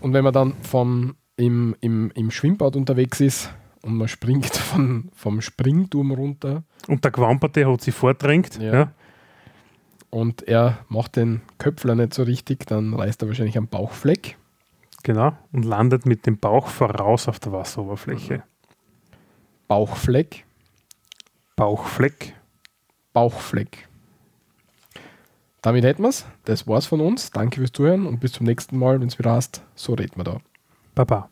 Und wenn man dann vom, im, im, im Schwimmbad unterwegs ist und man springt von, vom Springturm runter Und der Gwamperte hat sich vordrängt, Ja. ja. und er macht den Köpfler nicht so richtig, dann reißt er wahrscheinlich am Bauchfleck. genau, und landet mit dem Bauch voraus auf der Wasseroberfläche. Bauchfleck, Bauchfleck. Bauchfleck. Damit hätten wir es. Das war's von uns. Danke fürs Zuhören und bis zum nächsten Mal, wenn es wieder heißt, so reden wir da. Papà.